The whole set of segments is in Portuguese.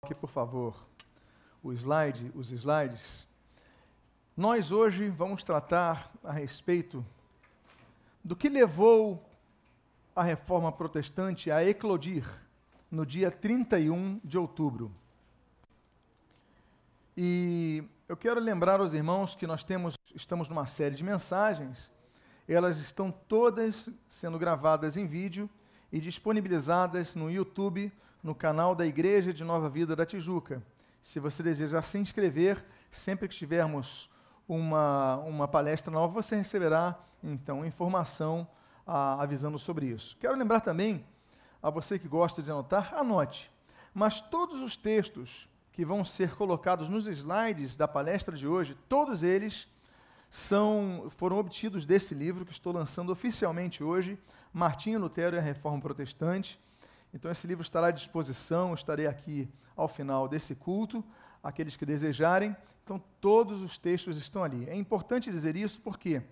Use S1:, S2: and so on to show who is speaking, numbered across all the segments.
S1: aqui, por favor, o slide, os slides. Nós hoje vamos tratar a respeito do que levou a reforma protestante a eclodir no dia 31 de outubro. E eu quero lembrar aos irmãos que nós temos, estamos numa série de mensagens, elas estão todas sendo gravadas em vídeo e disponibilizadas no YouTube no canal da Igreja de Nova Vida da Tijuca. Se você desejar se inscrever, sempre que tivermos uma, uma palestra nova, você receberá, então, informação a, avisando sobre isso. Quero lembrar também, a você que gosta de anotar, anote. Mas todos os textos que vão ser colocados nos slides da palestra de hoje, todos eles são, foram obtidos desse livro que estou lançando oficialmente hoje, Martinho Lutero e a Reforma Protestante. Então, esse livro estará à disposição, estarei aqui ao final desse culto, aqueles que desejarem. Então, todos os textos estão ali. É importante dizer isso por quê?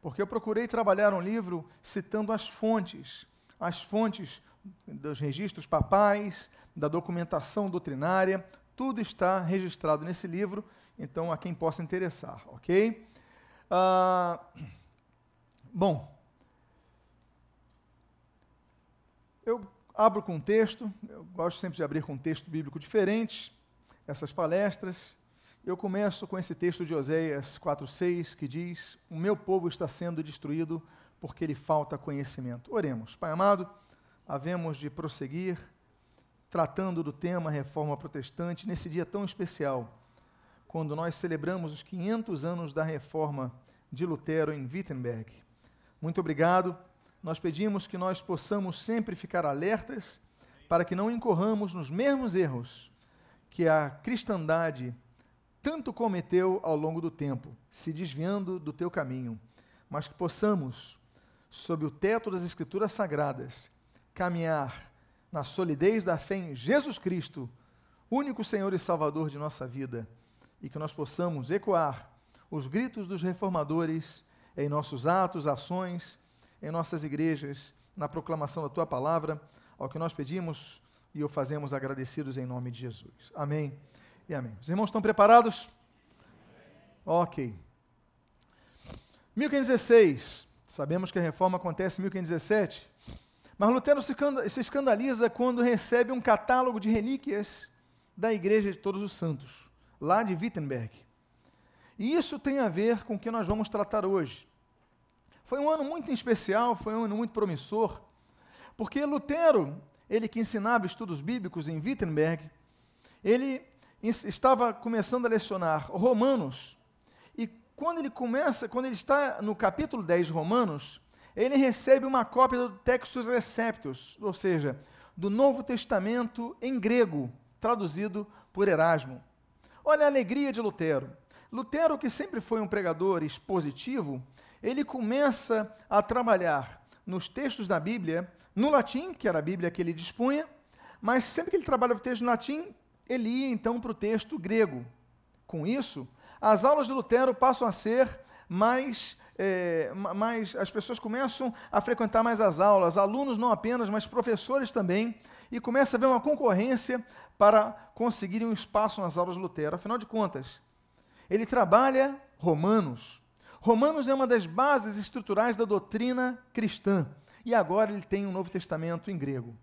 S1: Porque eu procurei trabalhar um livro citando as fontes, as fontes dos registros papais, da documentação doutrinária, tudo está registrado nesse livro, então a quem possa interessar, ok? Ah, bom, eu abro com um texto, eu gosto sempre de abrir com um texto bíblico diferente, essas palestras. Eu começo com esse texto de Oséias 4,6 que diz: O meu povo está sendo destruído porque lhe falta conhecimento. Oremos. Pai amado, havemos de prosseguir tratando do tema reforma protestante nesse dia tão especial, quando nós celebramos os 500 anos da reforma de Lutero em Wittenberg. Muito obrigado nós pedimos que nós possamos sempre ficar alertas para que não incorramos nos mesmos erros que a cristandade tanto cometeu ao longo do tempo, se desviando do teu caminho, mas que possamos, sob o teto das Escrituras Sagradas, caminhar na solidez da fé em Jesus Cristo, único Senhor e Salvador de nossa vida, e que nós possamos ecoar os gritos dos reformadores em nossos atos, ações em nossas igrejas, na proclamação da tua palavra, ao que nós pedimos e o fazemos agradecidos em nome de Jesus. Amém e amém. Os irmãos estão preparados? Ok. 1516, sabemos que a reforma acontece em 1517, mas Lutero se escandaliza quando recebe um catálogo de relíquias da Igreja de Todos os Santos, lá de Wittenberg. E isso tem a ver com o que nós vamos tratar hoje. Foi um ano muito especial, foi um ano muito promissor, porque Lutero, ele que ensinava estudos bíblicos em Wittenberg, ele estava começando a lecionar Romanos, e quando ele começa, quando ele está no capítulo 10 de Romanos, ele recebe uma cópia do Textus Receptus, ou seja, do Novo Testamento em grego, traduzido por Erasmo. Olha a alegria de Lutero. Lutero, que sempre foi um pregador expositivo, ele começa a trabalhar nos textos da Bíblia, no latim, que era a Bíblia que ele dispunha, mas sempre que ele trabalhava o texto no latim, ele ia então para o texto grego. Com isso, as aulas de Lutero passam a ser mais, é, mais. As pessoas começam a frequentar mais as aulas, alunos não apenas, mas professores também, e começa a haver uma concorrência para conseguirem um espaço nas aulas de Lutero. Afinal de contas, ele trabalha Romanos, Romanos é uma das bases estruturais da doutrina cristã. E agora ele tem um Novo Testamento em grego.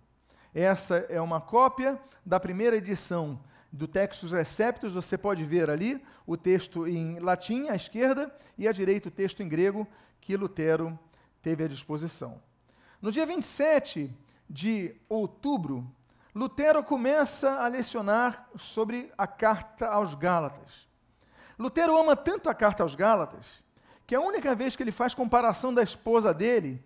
S1: Essa é uma cópia da primeira edição do Textus Receptus. Você pode ver ali o texto em latim à esquerda e à direita o texto em grego que Lutero teve à disposição. No dia 27 de outubro, Lutero começa a lecionar sobre a carta aos Gálatas. Lutero ama tanto a carta aos Gálatas que a única vez que ele faz comparação da esposa dele,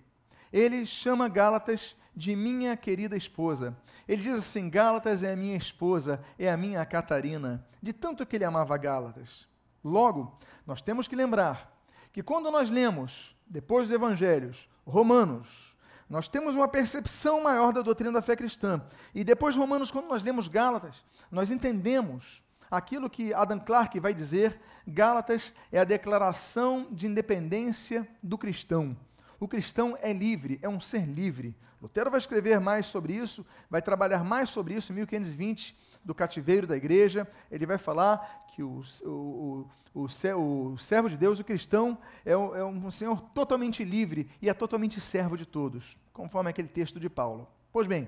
S1: ele chama Gálatas de minha querida esposa. Ele diz assim: Gálatas é a minha esposa, é a minha Catarina, de tanto que ele amava Gálatas. Logo, nós temos que lembrar que quando nós lemos, depois dos evangelhos, Romanos, nós temos uma percepção maior da doutrina da fé cristã. E depois de Romanos, quando nós lemos Gálatas, nós entendemos aquilo que Adam Clarke vai dizer, Gálatas é a declaração de independência do cristão. O cristão é livre, é um ser livre. Lutero vai escrever mais sobre isso, vai trabalhar mais sobre isso em 1520, do cativeiro da igreja. Ele vai falar que o, o, o, o servo de Deus, o cristão, é, é um senhor totalmente livre e é totalmente servo de todos, conforme aquele texto de Paulo. Pois bem,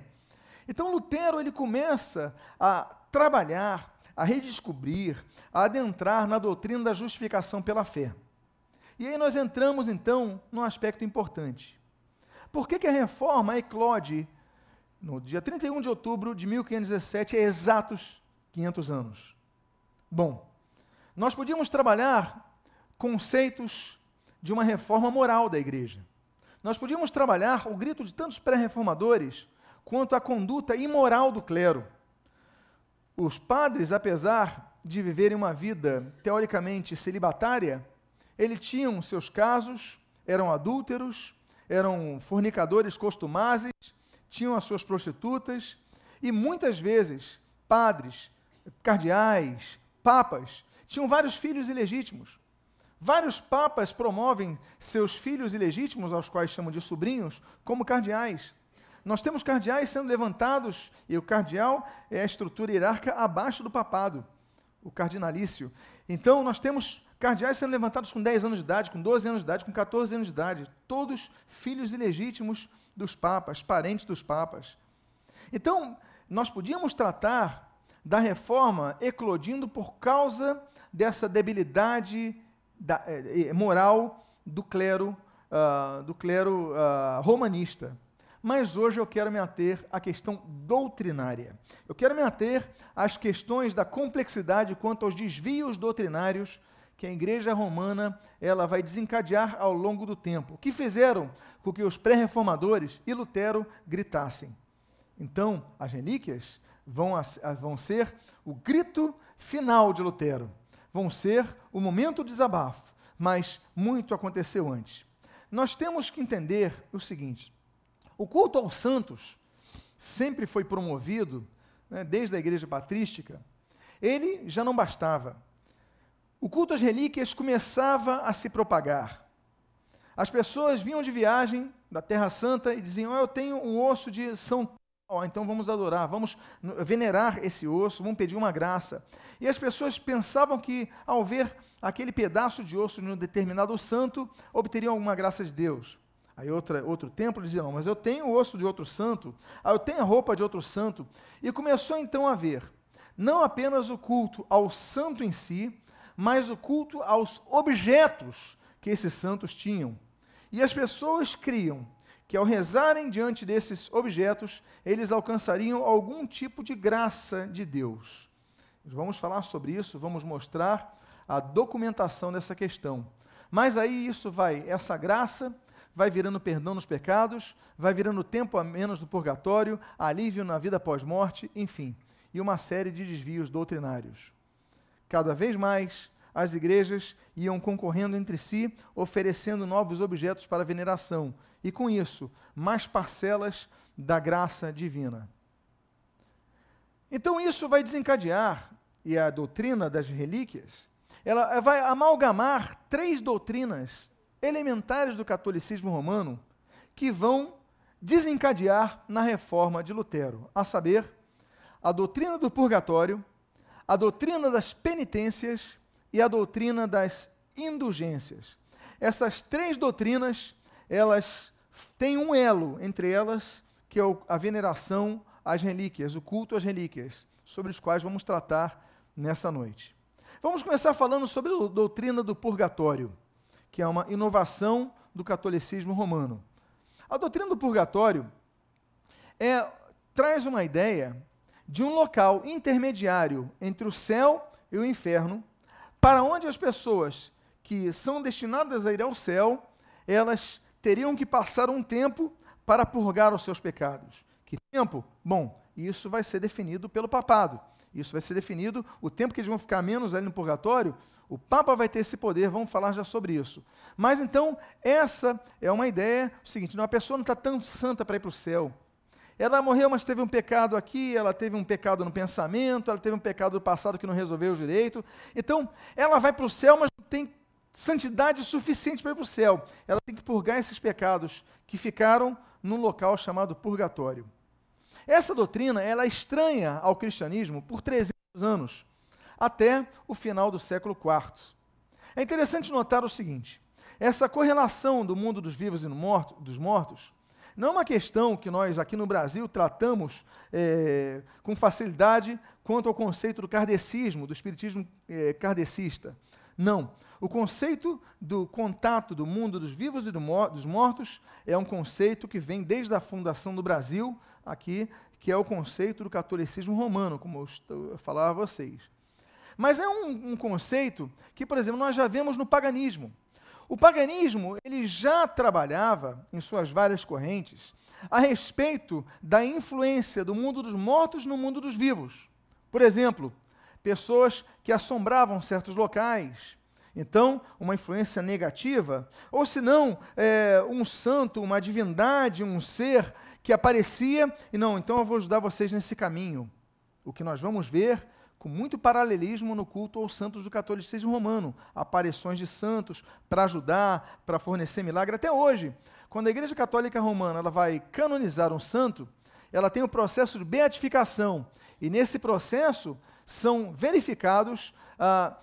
S1: então Lutero ele começa a trabalhar, a redescobrir, a adentrar na doutrina da justificação pela fé. E aí nós entramos então num aspecto importante. Por que, que a reforma eclode no dia 31 de outubro de 1517, é exatos 500 anos? Bom, nós podíamos trabalhar conceitos de uma reforma moral da igreja. Nós podíamos trabalhar o grito de tantos pré-reformadores quanto a conduta imoral do clero. Os padres, apesar de viverem uma vida teoricamente celibatária, eles tinham seus casos, eram adúlteros, eram fornicadores costumazes, tinham as suas prostitutas, e muitas vezes padres, cardeais, papas, tinham vários filhos ilegítimos. Vários papas promovem seus filhos ilegítimos, aos quais chamam de sobrinhos, como cardeais. Nós temos cardeais sendo levantados, e o cardeal é a estrutura hierárquica abaixo do papado, o cardinalício. Então, nós temos cardeais sendo levantados com 10 anos de idade, com 12 anos de idade, com 14 anos de idade, todos filhos ilegítimos dos papas, parentes dos papas. Então, nós podíamos tratar da reforma eclodindo por causa dessa debilidade da, eh, moral do clero, uh, do clero uh, romanista. Mas hoje eu quero me ater à questão doutrinária. Eu quero me ater às questões da complexidade quanto aos desvios doutrinários que a igreja romana ela vai desencadear ao longo do tempo, que fizeram com que os pré-reformadores e Lutero gritassem. Então, as relíquias vão, vão ser o grito final de Lutero, vão ser o momento do desabafo, mas muito aconteceu antes. Nós temos que entender o seguinte: o culto aos santos sempre foi promovido, né, desde a igreja patrística, ele já não bastava o culto às relíquias começava a se propagar. As pessoas vinham de viagem da Terra Santa e diziam: oh, Eu tenho um osso de São oh, então vamos adorar, vamos venerar esse osso, vamos pedir uma graça. E as pessoas pensavam que, ao ver aquele pedaço de osso de um determinado santo, obteriam alguma graça de Deus. Aí outra, outro templo dizia, não, mas eu tenho o osso de outro santo, ah, eu tenho a roupa de outro santo. E começou então a ver, não apenas o culto ao santo em si, mas o culto aos objetos que esses santos tinham. E as pessoas criam que ao rezarem diante desses objetos, eles alcançariam algum tipo de graça de Deus. Vamos falar sobre isso, vamos mostrar a documentação dessa questão. Mas aí isso vai, essa graça vai virando perdão nos pecados, vai virando tempo a menos do purgatório, alívio na vida pós-morte, enfim, e uma série de desvios doutrinários. Cada vez mais, as igrejas iam concorrendo entre si, oferecendo novos objetos para veneração, e com isso, mais parcelas da graça divina. Então, isso vai desencadear, e a doutrina das relíquias, ela vai amalgamar três doutrinas elementares do catolicismo romano que vão desencadear na reforma de Lutero, a saber, a doutrina do purgatório, a doutrina das penitências e a doutrina das indulgências. Essas três doutrinas, elas têm um elo entre elas, que é a veneração às relíquias, o culto às relíquias, sobre os quais vamos tratar nessa noite. Vamos começar falando sobre a doutrina do purgatório, que é uma inovação do catolicismo romano. A doutrina do purgatório é, traz uma ideia de um local intermediário entre o céu e o inferno, para onde as pessoas que são destinadas a ir ao céu, elas teriam que passar um tempo para purgar os seus pecados. Que tempo? Bom, isso vai ser definido pelo papado. Isso vai ser definido, o tempo que eles vão ficar menos ali no purgatório, o Papa vai ter esse poder, vamos falar já sobre isso. Mas então, essa é uma ideia, o seguinte, uma pessoa não está tão santa para ir para o céu. Ela morreu, mas teve um pecado aqui, ela teve um pecado no pensamento, ela teve um pecado do passado que não resolveu direito. Então, ela vai para o céu, mas não tem santidade suficiente para ir para o céu. Ela tem que purgar esses pecados que ficaram num local chamado purgatório. Essa doutrina ela é estranha ao cristianismo por 300 anos, até o final do século IV. É interessante notar o seguinte: essa correlação do mundo dos vivos e morto, dos mortos não é uma questão que nós aqui no Brasil tratamos é, com facilidade quanto ao conceito do kardecismo, do espiritismo é, kardecista. Não. O conceito do contato do mundo dos vivos e do mor dos mortos é um conceito que vem desde a fundação do Brasil, aqui, que é o conceito do catolicismo romano, como eu, eu falava a vocês. Mas é um, um conceito que, por exemplo, nós já vemos no paganismo. O paganismo ele já trabalhava em suas várias correntes a respeito da influência do mundo dos mortos no mundo dos vivos. Por exemplo, pessoas que assombravam certos locais, então, uma influência negativa, ou se não, é, um santo, uma divindade, um ser que aparecia, e não, então eu vou ajudar vocês nesse caminho. O que nós vamos ver com muito paralelismo no culto aos santos do catolicismo romano, aparições de santos para ajudar, para fornecer milagre. Até hoje, quando a Igreja Católica Romana ela vai canonizar um santo, ela tem o processo de beatificação, e nesse processo são verificados ah,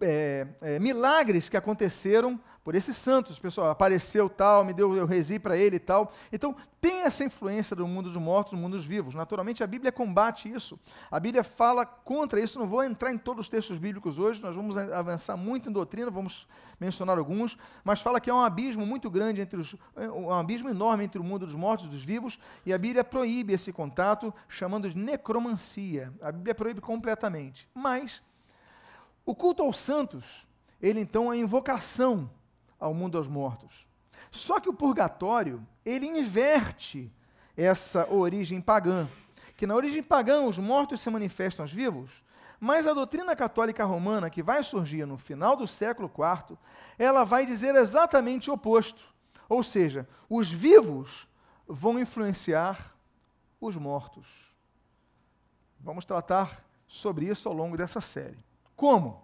S1: é, é, milagres que aconteceram por esses santos. Pessoal, apareceu tal, me deu, eu resi para ele e tal. Então, tem essa influência do mundo dos mortos, do mundo dos vivos. Naturalmente, a Bíblia combate isso. A Bíblia fala contra isso. Não vou entrar em todos os textos bíblicos hoje, nós vamos avançar muito em doutrina, vamos mencionar alguns, mas fala que há um abismo muito grande entre os. um abismo enorme entre o mundo dos mortos e dos vivos, e a Bíblia proíbe esse contato, chamando de necromancia. A Bíblia proíbe completamente. Mas o culto aos santos, ele então é invocação ao mundo aos mortos. Só que o purgatório, ele inverte essa origem pagã, que na origem pagã os mortos se manifestam aos vivos, mas a doutrina católica romana, que vai surgir no final do século IV, ela vai dizer exatamente o oposto. Ou seja, os vivos vão influenciar os mortos. Vamos tratar sobre isso ao longo dessa série. Como?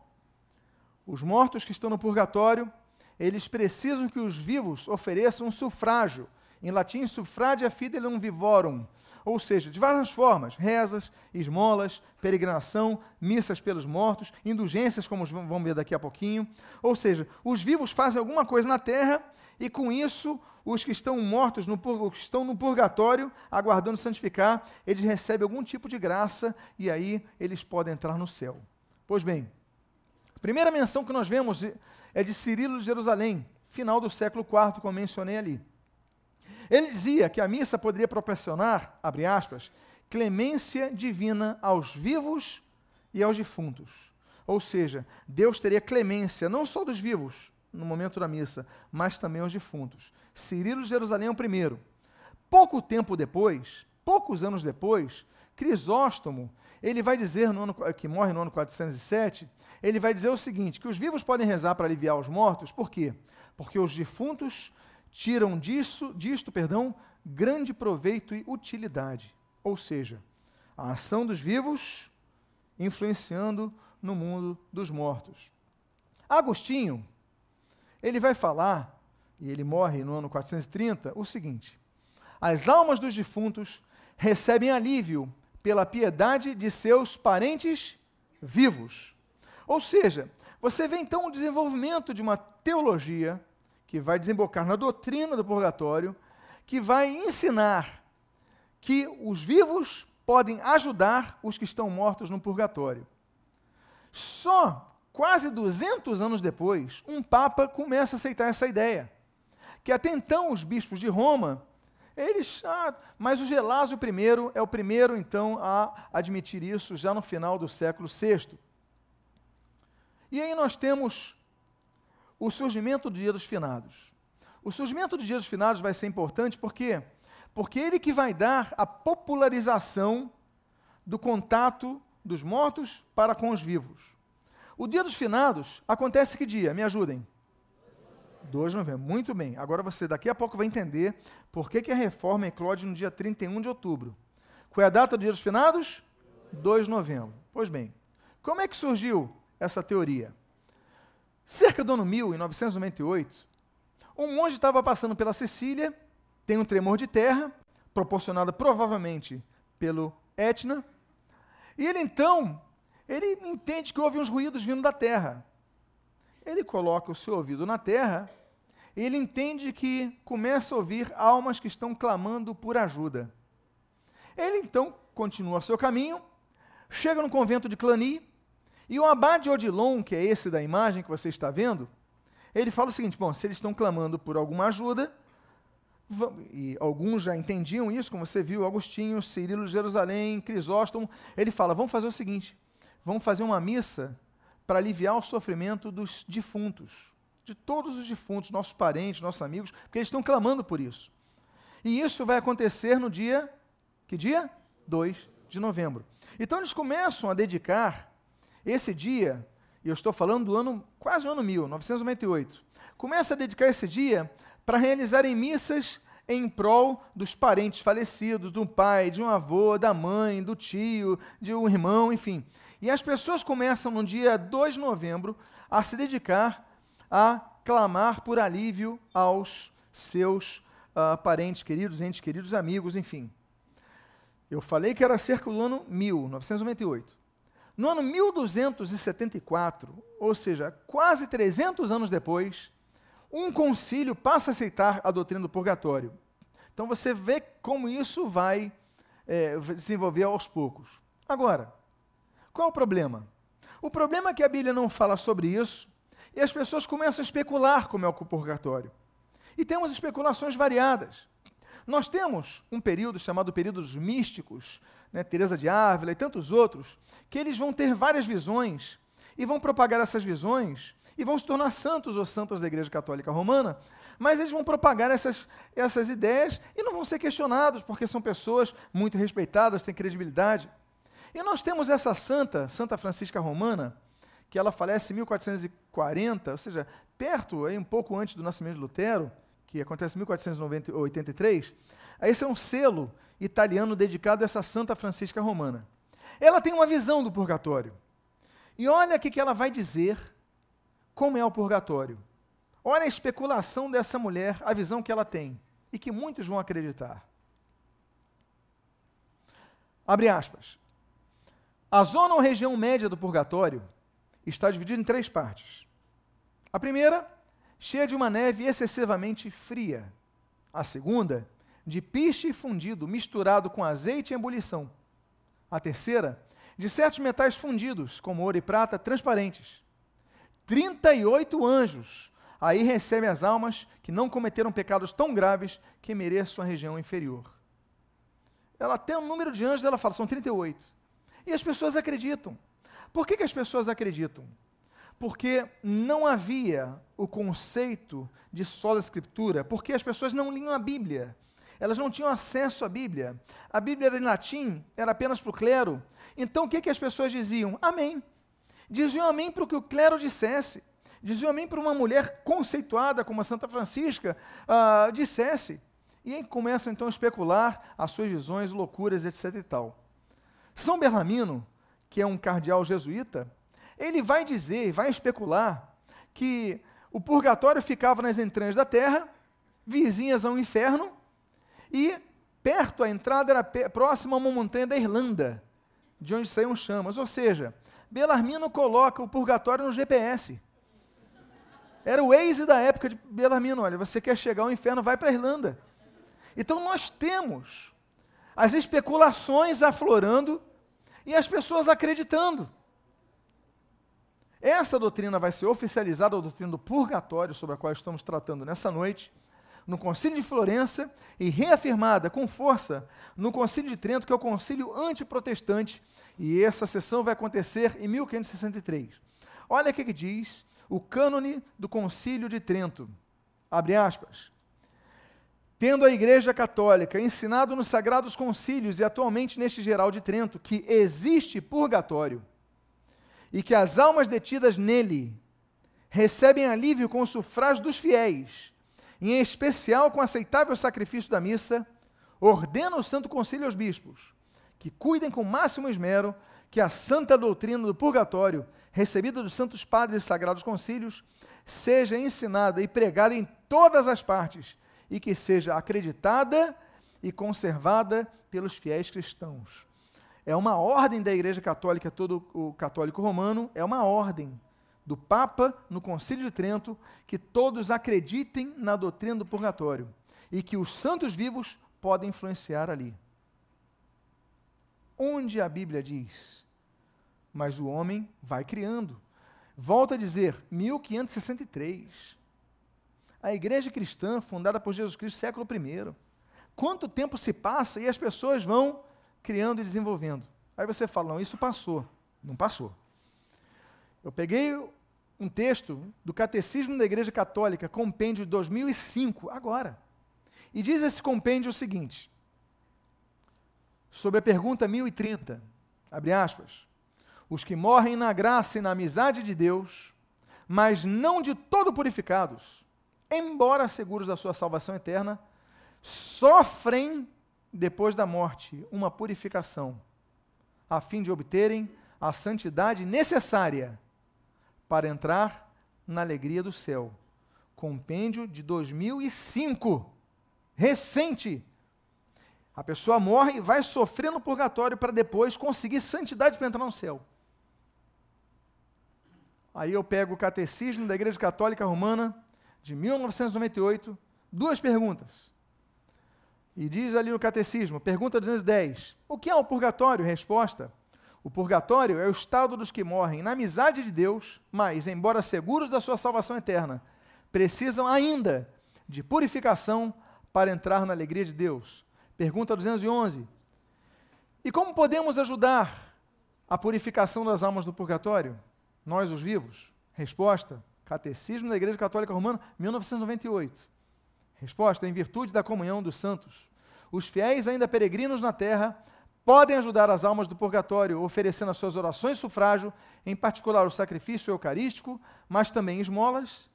S1: Os mortos que estão no purgatório, eles precisam que os vivos ofereçam um sufrágio. Em latim, suffragia fidelium vivorum. Ou seja, de várias formas: rezas, esmolas, peregrinação, missas pelos mortos, indulgências, como vamos ver daqui a pouquinho. Ou seja, os vivos fazem alguma coisa na terra e com isso os que estão mortos, no, que estão no purgatório, aguardando santificar, eles recebem algum tipo de graça e aí eles podem entrar no céu. Pois bem, a primeira menção que nós vemos é de Cirilo de Jerusalém, final do século IV, como mencionei ali. Ele dizia que a missa poderia proporcionar, abre aspas, clemência divina aos vivos e aos defuntos. Ou seja, Deus teria clemência não só dos vivos no momento da missa, mas também aos defuntos. Cirilo de Jerusalém é o primeiro. Pouco tempo depois, poucos anos depois, Crisóstomo, ele vai dizer, no ano, que morre no ano 407, ele vai dizer o seguinte, que os vivos podem rezar para aliviar os mortos, por quê? Porque os defuntos tiram disso, disto, perdão, grande proveito e utilidade. Ou seja, a ação dos vivos influenciando no mundo dos mortos. Agostinho, ele vai falar, e ele morre no ano 430, o seguinte: as almas dos defuntos recebem alívio pela piedade de seus parentes vivos. Ou seja, você vê então o desenvolvimento de uma teologia que vai desembocar na doutrina do purgatório, que vai ensinar que os vivos podem ajudar os que estão mortos no purgatório. Só quase 200 anos depois, um papa começa a aceitar essa ideia, que até então os bispos de Roma eles, ah, mas o Gelásio I é o primeiro, então, a admitir isso já no final do século VI. E aí nós temos o surgimento do Dia dos Finados. O surgimento do Dia dos Finados vai ser importante por quê? Porque ele que vai dar a popularização do contato dos mortos para com os vivos. O Dia dos Finados acontece que dia? Me ajudem. 2 de novembro. Muito bem. Agora você daqui a pouco vai entender por que, que a reforma eclode no dia 31 de outubro. Qual é a data do dia dos finados? 2 de novembro. Pois bem, como é que surgiu essa teoria? Cerca do ano 1000, em 998, um monge estava passando pela Sicília, tem um tremor de terra, proporcionado provavelmente pelo Etna, e ele então, ele entende que houve uns ruídos vindo da terra. Ele coloca o seu ouvido na terra, e ele entende que começa a ouvir almas que estão clamando por ajuda. Ele então continua seu caminho, chega no convento de Clani, e o abade Odilon, que é esse da imagem que você está vendo, ele fala o seguinte: bom, se eles estão clamando por alguma ajuda, e alguns já entendiam isso, como você viu, Agostinho, Cirilo de Jerusalém, Crisóstomo, ele fala: vamos fazer o seguinte, vamos fazer uma missa para aliviar o sofrimento dos defuntos, de todos os defuntos, nossos parentes, nossos amigos, porque eles estão clamando por isso. E isso vai acontecer no dia, que dia? 2 de novembro. Então eles começam a dedicar esse dia, e eu estou falando do ano, quase o ano 1000, 998, começa a dedicar esse dia para realizarem missas em prol dos parentes falecidos, do pai, de um avô, da mãe, do tio, de um irmão, enfim. E as pessoas começam no dia 2 de novembro a se dedicar a clamar por alívio aos seus uh, parentes queridos, entes queridos, amigos, enfim. Eu falei que era cerca do ano 1998. No ano 1274, ou seja, quase 300 anos depois, um concílio passa a aceitar a doutrina do purgatório. Então você vê como isso vai é, desenvolver aos poucos. Agora, qual é o problema? O problema é que a Bíblia não fala sobre isso e as pessoas começam a especular como é o purgatório. E temos especulações variadas. Nós temos um período chamado período dos místicos, né, Teresa de Ávila e tantos outros, que eles vão ter várias visões e vão propagar essas visões e vão se tornar santos ou santas da Igreja Católica Romana, mas eles vão propagar essas, essas ideias e não vão ser questionados, porque são pessoas muito respeitadas, têm credibilidade. E nós temos essa santa, Santa Francisca Romana, que ela falece em 1440, ou seja, perto, aí, um pouco antes do nascimento de Lutero, que acontece em 1483. Esse é um selo italiano dedicado a essa Santa Francisca Romana. Ela tem uma visão do purgatório. E olha o que ela vai dizer como é o purgatório. Olha a especulação dessa mulher, a visão que ela tem, e que muitos vão acreditar. Abre aspas. A zona ou região média do purgatório está dividida em três partes. A primeira, cheia de uma neve excessivamente fria. A segunda, de piche fundido misturado com azeite em ebulição. A terceira, de certos metais fundidos, como ouro e prata, transparentes. 38 anjos aí recebem as almas que não cometeram pecados tão graves que mereçam a região inferior. Ela tem um número de anjos, ela fala, são 38. E as pessoas acreditam. Por que, que as pessoas acreditam? Porque não havia o conceito de sola escritura, porque as pessoas não liam a Bíblia. Elas não tinham acesso à Bíblia. A Bíblia era em latim, era apenas para o clero. Então o que, que as pessoas diziam? Amém diziam amém para o que o clero dissesse, diziam amém para uma mulher conceituada como a Santa Francisca uh, dissesse. E aí começam então a especular as suas visões, loucuras, etc e tal. São Berlamino, que é um cardeal jesuíta, ele vai dizer, vai especular que o purgatório ficava nas entranhas da terra, vizinhas ao inferno, e perto a entrada era próxima a uma montanha da Irlanda, de onde saíam chamas. Ou seja, Belarmino coloca o purgatório no GPS. Era o Waze da época de Belarmino. Olha, você quer chegar ao inferno, vai para a Irlanda. Então nós temos as especulações aflorando e as pessoas acreditando. Essa doutrina vai ser oficializada, a doutrina do purgatório, sobre a qual estamos tratando nessa noite, no Concílio de Florença e reafirmada com força no Concílio de Trento, que é o concílio antiprotestante, e essa sessão vai acontecer em 1563. Olha o que diz o cânone do Concílio de Trento. Abre aspas. Tendo a Igreja Católica ensinado nos sagrados concílios e atualmente neste geral de Trento que existe purgatório e que as almas detidas nele recebem alívio com o sufrágio dos fiéis, em especial com o aceitável sacrifício da missa, ordena o Santo Concílio aos bispos que cuidem com máximo esmero que a santa doutrina do purgatório, recebida dos santos padres e sagrados concílios, seja ensinada e pregada em todas as partes e que seja acreditada e conservada pelos fiéis cristãos. É uma ordem da Igreja Católica, todo o católico romano, é uma ordem do Papa no Concílio de Trento que todos acreditem na doutrina do purgatório e que os santos vivos podem influenciar ali. Onde a Bíblia diz, mas o homem vai criando. Volto a dizer, 1563. A igreja cristã, fundada por Jesus Cristo, século I. Quanto tempo se passa e as pessoas vão criando e desenvolvendo. Aí você fala, não, isso passou. Não passou. Eu peguei um texto do Catecismo da Igreja Católica, compêndio de 2005, agora. E diz esse compêndio o seguinte: sobre a pergunta 1030, abre aspas, os que morrem na graça e na amizade de Deus, mas não de todo purificados, embora seguros da sua salvação eterna, sofrem depois da morte uma purificação, a fim de obterem a santidade necessária para entrar na alegria do céu. Compêndio de 2005, recente. A pessoa morre e vai sofrer no purgatório para depois conseguir santidade para entrar no céu. Aí eu pego o Catecismo da Igreja Católica Romana, de 1998, duas perguntas. E diz ali no Catecismo, pergunta 210, o que é o purgatório? Resposta, o purgatório é o estado dos que morrem na amizade de Deus, mas, embora seguros da sua salvação eterna, precisam ainda de purificação para entrar na alegria de Deus. Pergunta 211. E como podemos ajudar a purificação das almas do purgatório? Nós, os vivos? Resposta: Catecismo da Igreja Católica Romana, 1998. Resposta: em virtude da comunhão dos santos. Os fiéis, ainda peregrinos na terra, podem ajudar as almas do purgatório, oferecendo as suas orações sufrágio, em particular o sacrifício eucarístico, mas também esmolas,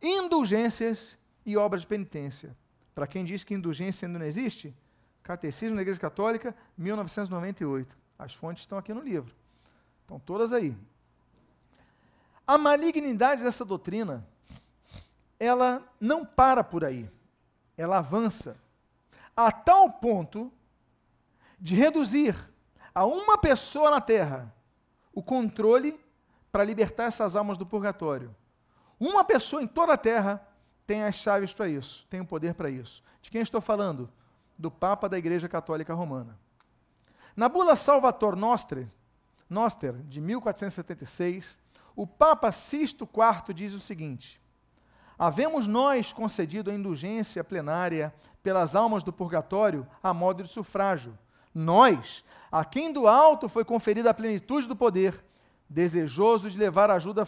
S1: indulgências e obras de penitência. Para quem diz que indulgência ainda não existe, Catecismo da Igreja Católica, 1998. As fontes estão aqui no livro. Estão todas aí. A malignidade dessa doutrina, ela não para por aí. Ela avança a tal ponto de reduzir a uma pessoa na terra o controle para libertar essas almas do purgatório. Uma pessoa em toda a terra tem as chaves para isso, tem o poder para isso. De quem estou falando? Do Papa da Igreja Católica Romana. Na bula Salvator Noster, Noster de 1476, o Papa Sisto IV diz o seguinte: Havemos nós concedido a indulgência plenária pelas almas do purgatório a modo de sufrágio nós, a quem do alto foi conferida a plenitude do poder, desejoso de levar ajuda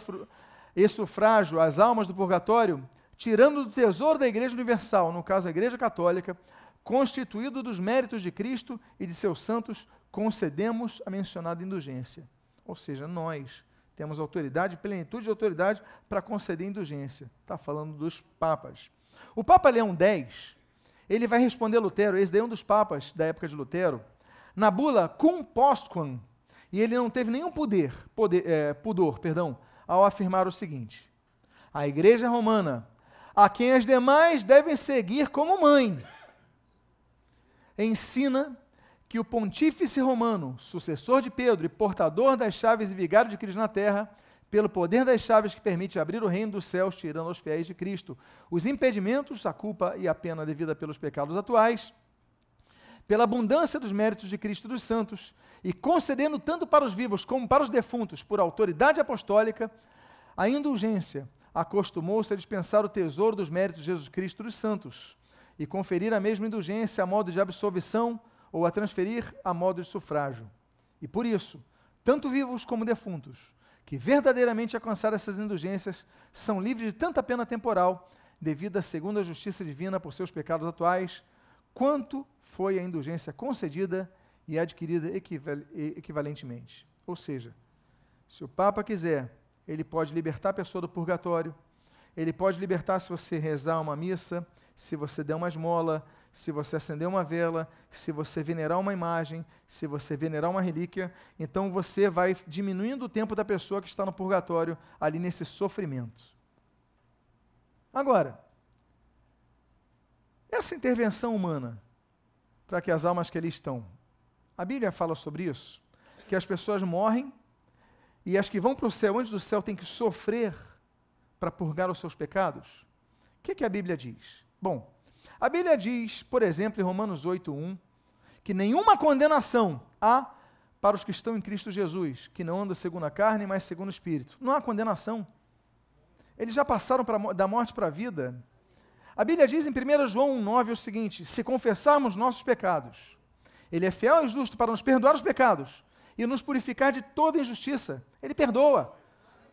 S1: e sufrágio às almas do purgatório, tirando do tesouro da Igreja Universal, no caso a Igreja Católica, constituído dos méritos de Cristo e de seus santos, concedemos a mencionada indulgência. Ou seja, nós temos autoridade, plenitude de autoridade para conceder indulgência. Está falando dos papas. O Papa Leão X, ele vai responder a Lutero, esse daí é um dos papas da época de Lutero, na bula cum postquam, e ele não teve nenhum poder, poder é, pudor, perdão, ao afirmar o seguinte: a Igreja Romana, a quem as demais devem seguir como mãe, ensina que o pontífice romano, sucessor de Pedro e portador das chaves e vigário de Cristo na terra, pelo poder das chaves que permite abrir o reino dos céus, tirando aos fiéis de Cristo os impedimentos, a culpa e a pena devida pelos pecados atuais, pela abundância dos méritos de Cristo dos santos, e concedendo tanto para os vivos como para os defuntos, por autoridade apostólica, a indulgência, acostumou-se a dispensar o tesouro dos méritos de Jesus Cristo dos santos, e conferir a mesma indulgência a modo de absolvição ou a transferir a modo de sufrágio. E por isso, tanto vivos como defuntos, que verdadeiramente alcançaram essas indulgências, são livres de tanta pena temporal, devida segundo a justiça divina por seus pecados atuais, quanto foi a indulgência concedida e adquirida equivalentemente. Ou seja, se o Papa quiser, ele pode libertar a pessoa do purgatório, ele pode libertar se você rezar uma missa, se você der uma esmola, se você acender uma vela, se você venerar uma imagem, se você venerar uma relíquia, então você vai diminuindo o tempo da pessoa que está no purgatório, ali nesse sofrimento. Agora, essa intervenção humana para que as almas que ali estão, a Bíblia fala sobre isso, que as pessoas morrem e as que vão para o céu, antes do céu, têm que sofrer para purgar os seus pecados. O que, que a Bíblia diz? Bom, a Bíblia diz, por exemplo, em Romanos 8:1, que nenhuma condenação há para os que estão em Cristo Jesus, que não andam segundo a carne, mas segundo o Espírito. Não há condenação. Eles já passaram pra, da morte para a vida. A Bíblia diz em 1 João 9 o seguinte: se confessarmos nossos pecados, Ele é fiel e justo para nos perdoar os pecados e nos purificar de toda injustiça. Ele perdoa.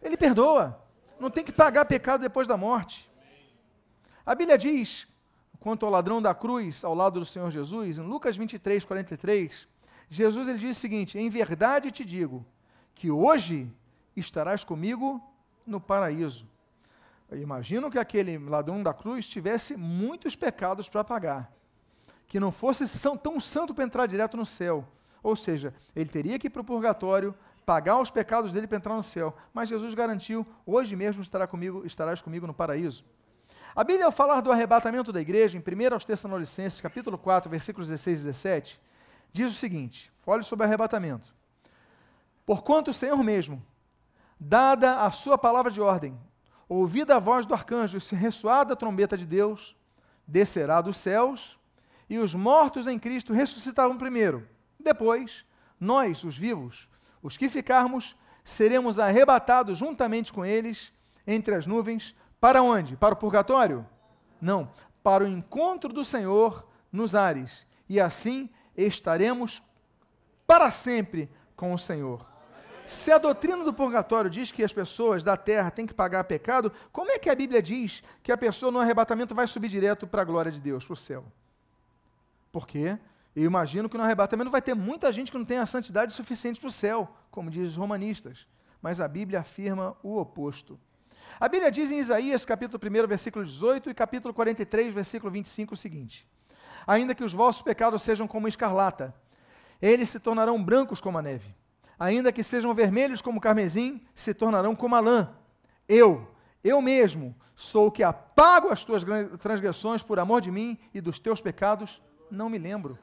S1: Ele perdoa. Não tem que pagar pecado depois da morte. A Bíblia diz, quanto ao ladrão da cruz ao lado do Senhor Jesus, em Lucas 23, 43, Jesus ele diz o seguinte: Em verdade te digo que hoje estarás comigo no paraíso. Eu imagino que aquele ladrão da cruz tivesse muitos pecados para pagar, que não fosse tão santo para entrar direto no céu. Ou seja, ele teria que ir para o purgatório, pagar os pecados dele para entrar no céu. Mas Jesus garantiu: hoje mesmo estará comigo, estarás comigo no paraíso. A Bíblia, ao falar do arrebatamento da igreja, em 1 aos Tessalonicenses, capítulo 4, versículos 16 e 17, diz o seguinte: olhe sobre o arrebatamento. Porquanto o Senhor mesmo, dada a sua palavra de ordem, ouvida a voz do arcanjo se ressoada a trombeta de Deus, descerá dos céus, e os mortos em Cristo ressuscitarão primeiro. Depois, nós, os vivos, os que ficarmos, seremos arrebatados juntamente com eles entre as nuvens, para onde? Para o purgatório? Não, para o encontro do Senhor nos ares. E assim estaremos para sempre com o Senhor. Se a doutrina do purgatório diz que as pessoas da terra têm que pagar pecado, como é que a Bíblia diz que a pessoa no arrebatamento vai subir direto para a glória de Deus, para o céu? Porque eu imagino que no arrebatamento vai ter muita gente que não tem a santidade suficiente para o céu, como dizem os romanistas. Mas a Bíblia afirma o oposto. A Bíblia diz em Isaías, capítulo 1, versículo 18 e capítulo 43, versículo 25 o seguinte: Ainda que os vossos pecados sejam como escarlata, eles se tornarão brancos como a neve ainda que sejam vermelhos como carmesim, se tornarão como a lã. Eu, eu mesmo, sou o que apago as tuas transgressões por amor de mim e dos teus pecados, não me lembro.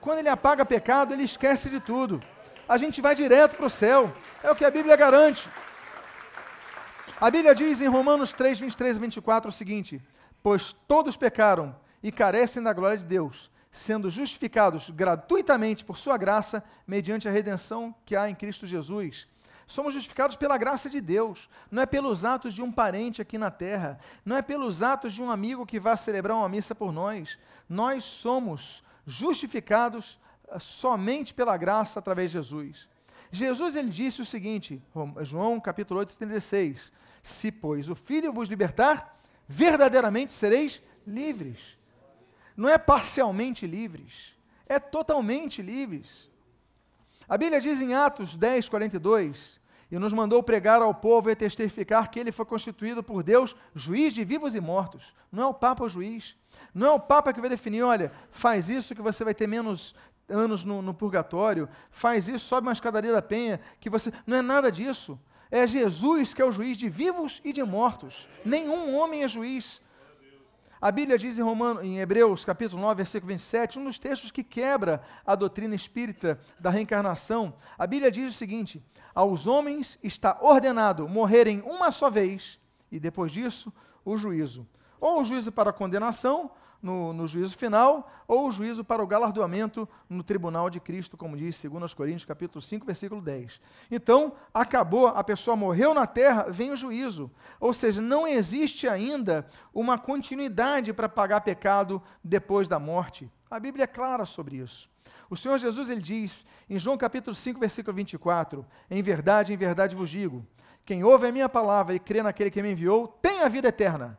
S1: Quando ele apaga pecado, ele esquece de tudo. A gente vai direto para o céu. É o que a Bíblia garante. A Bíblia diz em Romanos 3, 23 e 24 o seguinte: Pois todos pecaram e carecem da glória de Deus, sendo justificados gratuitamente por sua graça, mediante a redenção que há em Cristo Jesus. Somos justificados pela graça de Deus, não é pelos atos de um parente aqui na terra, não é pelos atos de um amigo que vá celebrar uma missa por nós. Nós somos justificados ah, somente pela graça através de Jesus. Jesus ele disse o seguinte, João capítulo 8, 36, se pois o Filho vos libertar, verdadeiramente sereis livres não é parcialmente livres, é totalmente livres. A Bíblia diz em Atos 10, 42, e nos mandou pregar ao povo e testificar que ele foi constituído por Deus juiz de vivos e mortos. Não é o Papa o juiz. Não é o Papa que vai definir, olha, faz isso que você vai ter menos anos no, no purgatório, faz isso, sobe uma escadaria da penha, que você. Não é nada disso. É Jesus que é o juiz de vivos e de mortos. Nenhum homem é juiz. A Bíblia diz em, Romano, em Hebreus, capítulo 9, versículo 27, um dos textos que quebra a doutrina espírita da reencarnação. A Bíblia diz o seguinte: Aos homens está ordenado morrerem uma só vez, e depois disso, o juízo. Ou o juízo para a condenação, no, no, juízo final, ou o juízo para o galardoamento no tribunal de Cristo, como diz 2 Coríntios capítulo 5, versículo 10. Então, acabou, a pessoa morreu na terra, vem o juízo. Ou seja, não existe ainda uma continuidade para pagar pecado depois da morte. A Bíblia é clara sobre isso. O Senhor Jesus ele diz em João capítulo 5, versículo 24: Em verdade, em verdade vos digo, quem ouve a minha palavra e crê naquele que me enviou, tem a vida eterna.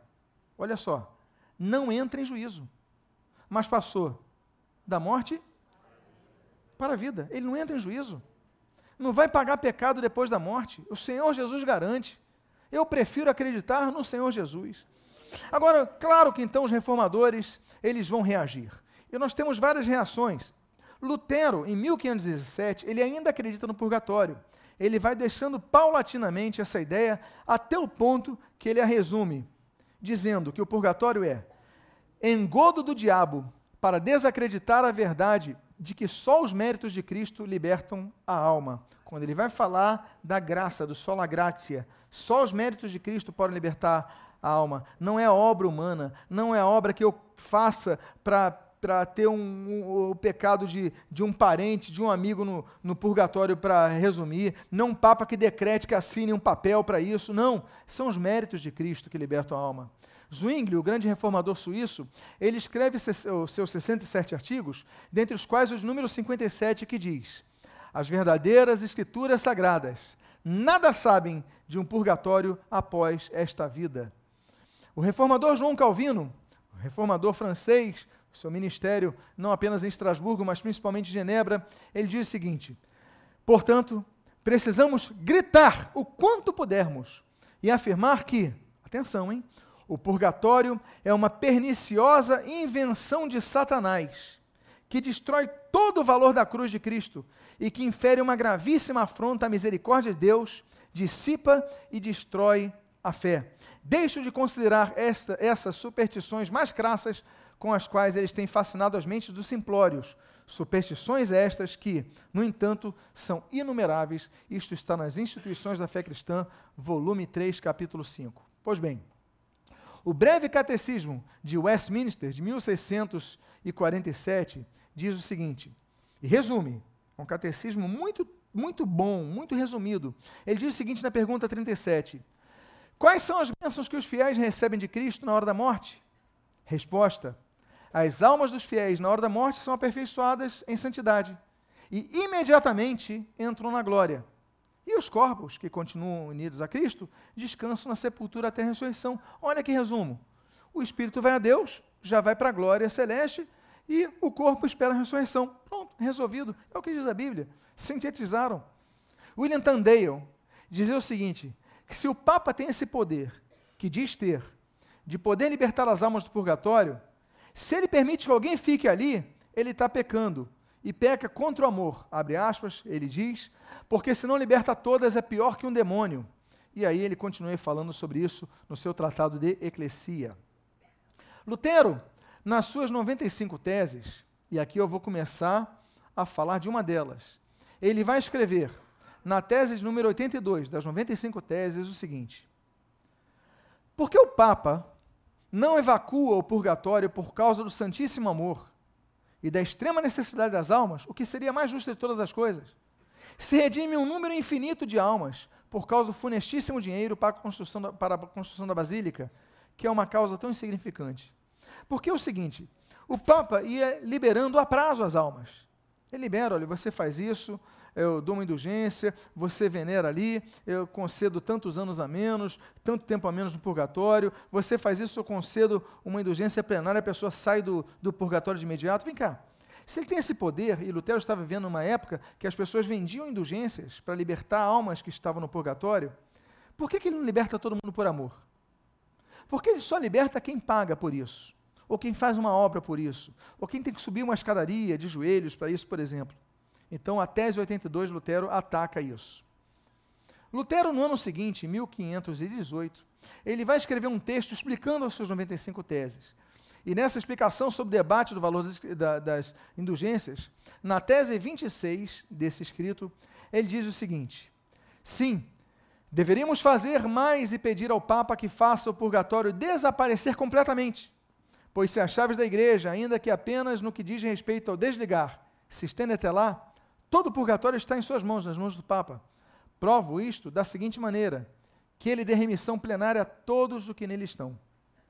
S1: Olha só, não entra em juízo, mas passou da morte para a vida. Ele não entra em juízo. Não vai pagar pecado depois da morte. O Senhor Jesus garante. Eu prefiro acreditar no Senhor Jesus. Agora, claro que então os reformadores, eles vão reagir. E nós temos várias reações. Lutero, em 1517, ele ainda acredita no purgatório. Ele vai deixando paulatinamente essa ideia até o ponto que ele a resume dizendo que o purgatório é engodo do diabo para desacreditar a verdade de que só os méritos de Cristo libertam a alma. Quando ele vai falar da graça, do sola gratia, só os méritos de Cristo podem libertar a alma. Não é obra humana, não é obra que eu faça para para ter um, um, o pecado de, de um parente, de um amigo no, no purgatório para resumir, não um papa que decrete, que assine um papel para isso, não, são os méritos de Cristo que libertam a alma. Zwingli, o grande reformador suíço, ele escreve seus 67 artigos, dentre os quais o número 57 que diz: As verdadeiras escrituras sagradas nada sabem de um purgatório após esta vida. O reformador João Calvino, reformador francês, seu ministério não apenas em Estrasburgo, mas principalmente em Genebra, ele diz o seguinte: Portanto, precisamos gritar o quanto pudermos e afirmar que, atenção, hein? O purgatório é uma perniciosa invenção de Satanás, que destrói todo o valor da cruz de Cristo e que infere uma gravíssima afronta à misericórdia de Deus, dissipa e destrói a fé. Deixo de considerar esta, essas superstições mais crassas com as quais eles têm fascinado as mentes dos simplórios. Superstições estas que, no entanto, são inumeráveis. Isto está nas Instituições da Fé Cristã, volume 3, capítulo 5. Pois bem, o breve catecismo de Westminster, de 1647, diz o seguinte, e resume, um catecismo muito, muito bom, muito resumido. Ele diz o seguinte na pergunta 37: Quais são as bênçãos que os fiéis recebem de Cristo na hora da morte? Resposta: As almas dos fiéis na hora da morte são aperfeiçoadas em santidade e imediatamente entram na glória. E os corpos que continuam unidos a Cristo descansam na sepultura até a ressurreição. Olha que resumo. O espírito vai a Deus, já vai para a glória celeste e o corpo espera a ressurreição. Pronto, resolvido. É o que diz a Bíblia. Sintetizaram. William Tandale dizia o seguinte: que se o Papa tem esse poder, que diz ter, de poder libertar as almas do purgatório, se ele permite que alguém fique ali, ele está pecando e peca contra o amor, abre aspas, ele diz, porque se não liberta todas é pior que um demônio. E aí ele continua falando sobre isso no seu tratado de Eclesia. Lutero, nas suas 95 teses, e aqui eu vou começar a falar de uma delas, ele vai escrever, na tese número 82 das 95 teses, o seguinte: Porque o Papa não evacua o purgatório por causa do Santíssimo Amor, e da extrema necessidade das almas, o que seria mais justo de todas as coisas. Se redime um número infinito de almas por causa do funestíssimo dinheiro para a construção da, para a construção da basílica, que é uma causa tão insignificante. Porque é o seguinte, o Papa ia liberando a prazo as almas. Ele libera, olha, você faz isso, eu dou uma indulgência, você venera ali, eu concedo tantos anos a menos, tanto tempo a menos no purgatório, você faz isso, eu concedo uma indulgência plenária, a pessoa sai do, do purgatório de imediato. Vem cá. Se ele tem esse poder, e Lutero estava vivendo uma época que as pessoas vendiam indulgências para libertar almas que estavam no purgatório, por que, que ele não liberta todo mundo por amor? Porque ele só liberta quem paga por isso, ou quem faz uma obra por isso, ou quem tem que subir uma escadaria de joelhos para isso, por exemplo. Então, a tese 82, Lutero ataca isso. Lutero, no ano seguinte, em 1518, ele vai escrever um texto explicando as suas 95 teses. E nessa explicação sobre o debate do valor das, das indulgências, na tese 26 desse escrito, ele diz o seguinte: Sim, deveríamos fazer mais e pedir ao Papa que faça o purgatório desaparecer completamente, pois se as chaves da igreja, ainda que apenas no que diz respeito ao desligar, se estendem até lá, Todo o purgatório está em suas mãos, nas mãos do Papa. Provo isto da seguinte maneira: que ele dê remissão plenária a todos os que nele estão.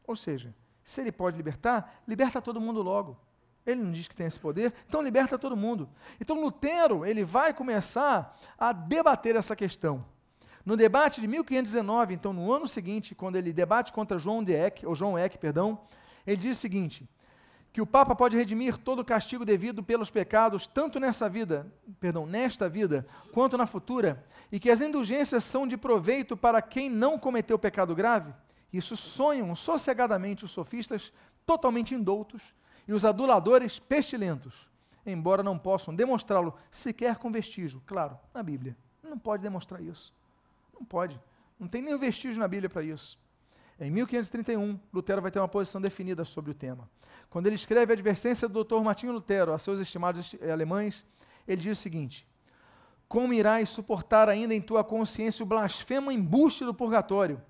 S1: Ou seja, se ele pode libertar, liberta todo mundo logo. Ele não diz que tem esse poder, então liberta todo mundo. Então Lutero, ele vai começar a debater essa questão. No debate de 1519, então no ano seguinte, quando ele debate contra João de Eck, ou João Eck, perdão, ele diz o seguinte: que o Papa pode redimir todo o castigo devido pelos pecados, tanto nessa vida, perdão, nesta vida, quanto na futura, e que as indulgências são de proveito para quem não cometeu pecado grave? Isso sonham sossegadamente os sofistas totalmente indoutos e os aduladores pestilentos, embora não possam demonstrá-lo sequer com vestígio, claro, na Bíblia. Não pode demonstrar isso. Não pode. Não tem nenhum vestígio na Bíblia para isso. Em 1531, Lutero vai ter uma posição definida sobre o tema. Quando ele escreve a advertência do Dr. Martinho Lutero a seus estimados alemães, ele diz o seguinte: Como irás suportar ainda em tua consciência o blasfemo embuste do purgatório,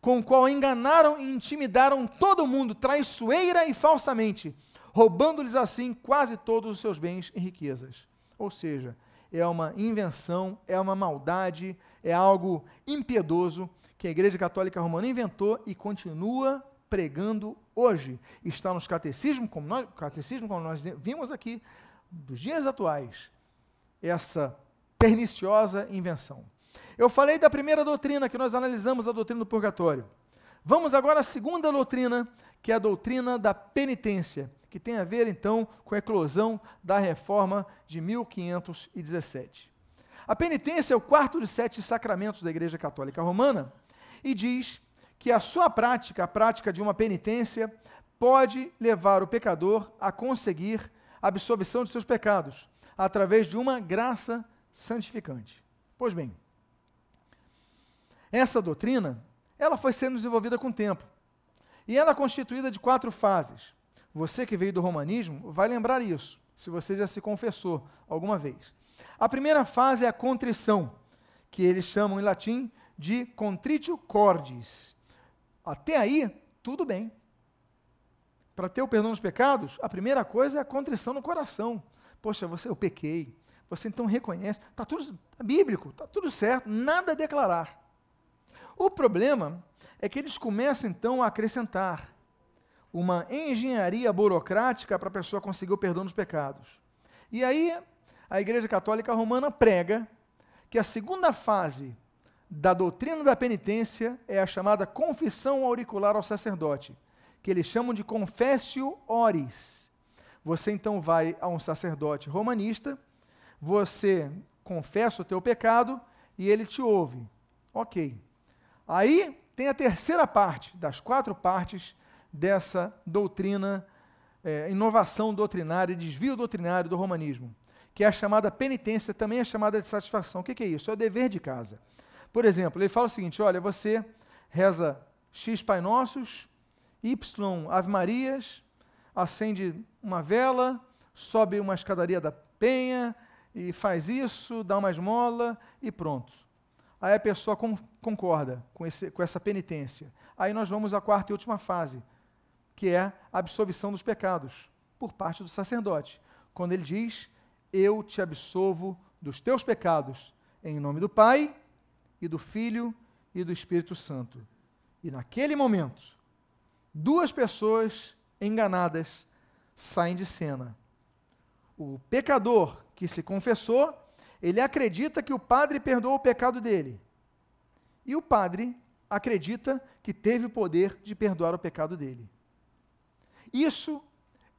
S1: com o qual enganaram e intimidaram todo mundo, traiçoeira e falsamente, roubando-lhes assim quase todos os seus bens e riquezas? Ou seja, é uma invenção, é uma maldade, é algo impiedoso que a Igreja Católica Romana inventou e continua pregando hoje. Está nos catecismos, como nós, catecismo, como nós vimos aqui, dos dias atuais, essa perniciosa invenção. Eu falei da primeira doutrina, que nós analisamos a doutrina do purgatório. Vamos agora à segunda doutrina, que é a doutrina da penitência que tem a ver então com a eclosão da reforma de 1517. A penitência é o quarto dos sete sacramentos da Igreja Católica Romana e diz que a sua prática, a prática de uma penitência, pode levar o pecador a conseguir a absolvição de seus pecados através de uma graça santificante. Pois bem, essa doutrina, ela foi sendo desenvolvida com o tempo. E ela é constituída de quatro fases. Você que veio do romanismo vai lembrar isso, se você já se confessou alguma vez. A primeira fase é a contrição, que eles chamam em latim de contritio cordis. Até aí, tudo bem. Para ter o perdão dos pecados, a primeira coisa é a contrição no coração. Poxa, você eu pequei. Você então reconhece, está tudo tá bíblico, está tudo certo, nada a declarar. O problema é que eles começam então a acrescentar uma engenharia burocrática para a pessoa conseguir o perdão dos pecados. E aí, a Igreja Católica Romana prega que a segunda fase da doutrina da penitência é a chamada confissão auricular ao sacerdote, que eles chamam de confessio oris. Você então vai a um sacerdote romanista, você confessa o teu pecado e ele te ouve. Ok. Aí tem a terceira parte das quatro partes dessa doutrina, é, inovação doutrinária, desvio doutrinário do romanismo, que é a chamada penitência, também é chamada de satisfação. O que, é isso? É o dever de casa. Por exemplo, ele fala o seguinte: olha, você reza X Pai Nossos, Y Ave Marias, acende uma vela, sobe uma escadaria da penha e faz isso, dá uma esmola e pronto. Aí a pessoa concorda com, esse, com essa penitência. Aí nós vamos à quarta e última fase, que é a absolvição dos pecados por parte do sacerdote. Quando ele diz: Eu te absolvo dos teus pecados, em nome do Pai, e do Filho e do Espírito Santo. E naquele momento, duas pessoas enganadas saem de cena. O pecador que se confessou, ele acredita que o padre perdoou o pecado dele. E o padre acredita que teve o poder de perdoar o pecado dele. Isso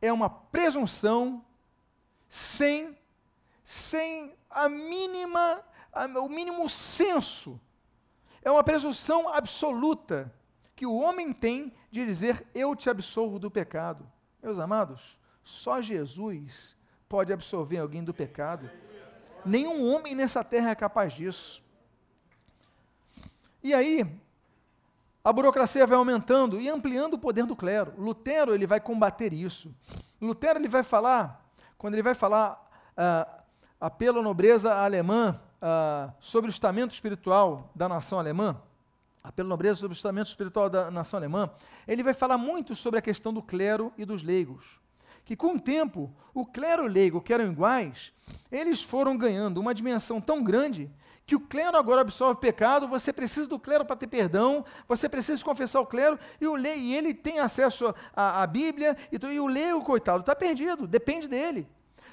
S1: é uma presunção sem, sem a mínima, o mínimo senso. É uma presunção absoluta que o homem tem de dizer: Eu te absolvo do pecado. Meus amados, só Jesus pode absolver alguém do pecado. Nenhum homem nessa terra é capaz disso. E aí, a burocracia vai aumentando e ampliando o poder do clero. Lutero ele vai combater isso. Lutero ele vai falar, quando ele vai falar uh, apelo à nobreza alemã uh, sobre o estamento espiritual da nação alemã, apelo nobreza sobre o estamento espiritual da nação alemã, ele vai falar muito sobre a questão do clero e dos leigos. Que com o tempo, o clero e o leigo, que eram iguais, eles foram ganhando uma dimensão tão grande que o clero agora absolve pecado, você precisa do clero para ter perdão, você precisa confessar o clero, e, o e ele tem acesso à, à Bíblia, e, e o leigo, coitado, está perdido, depende dele.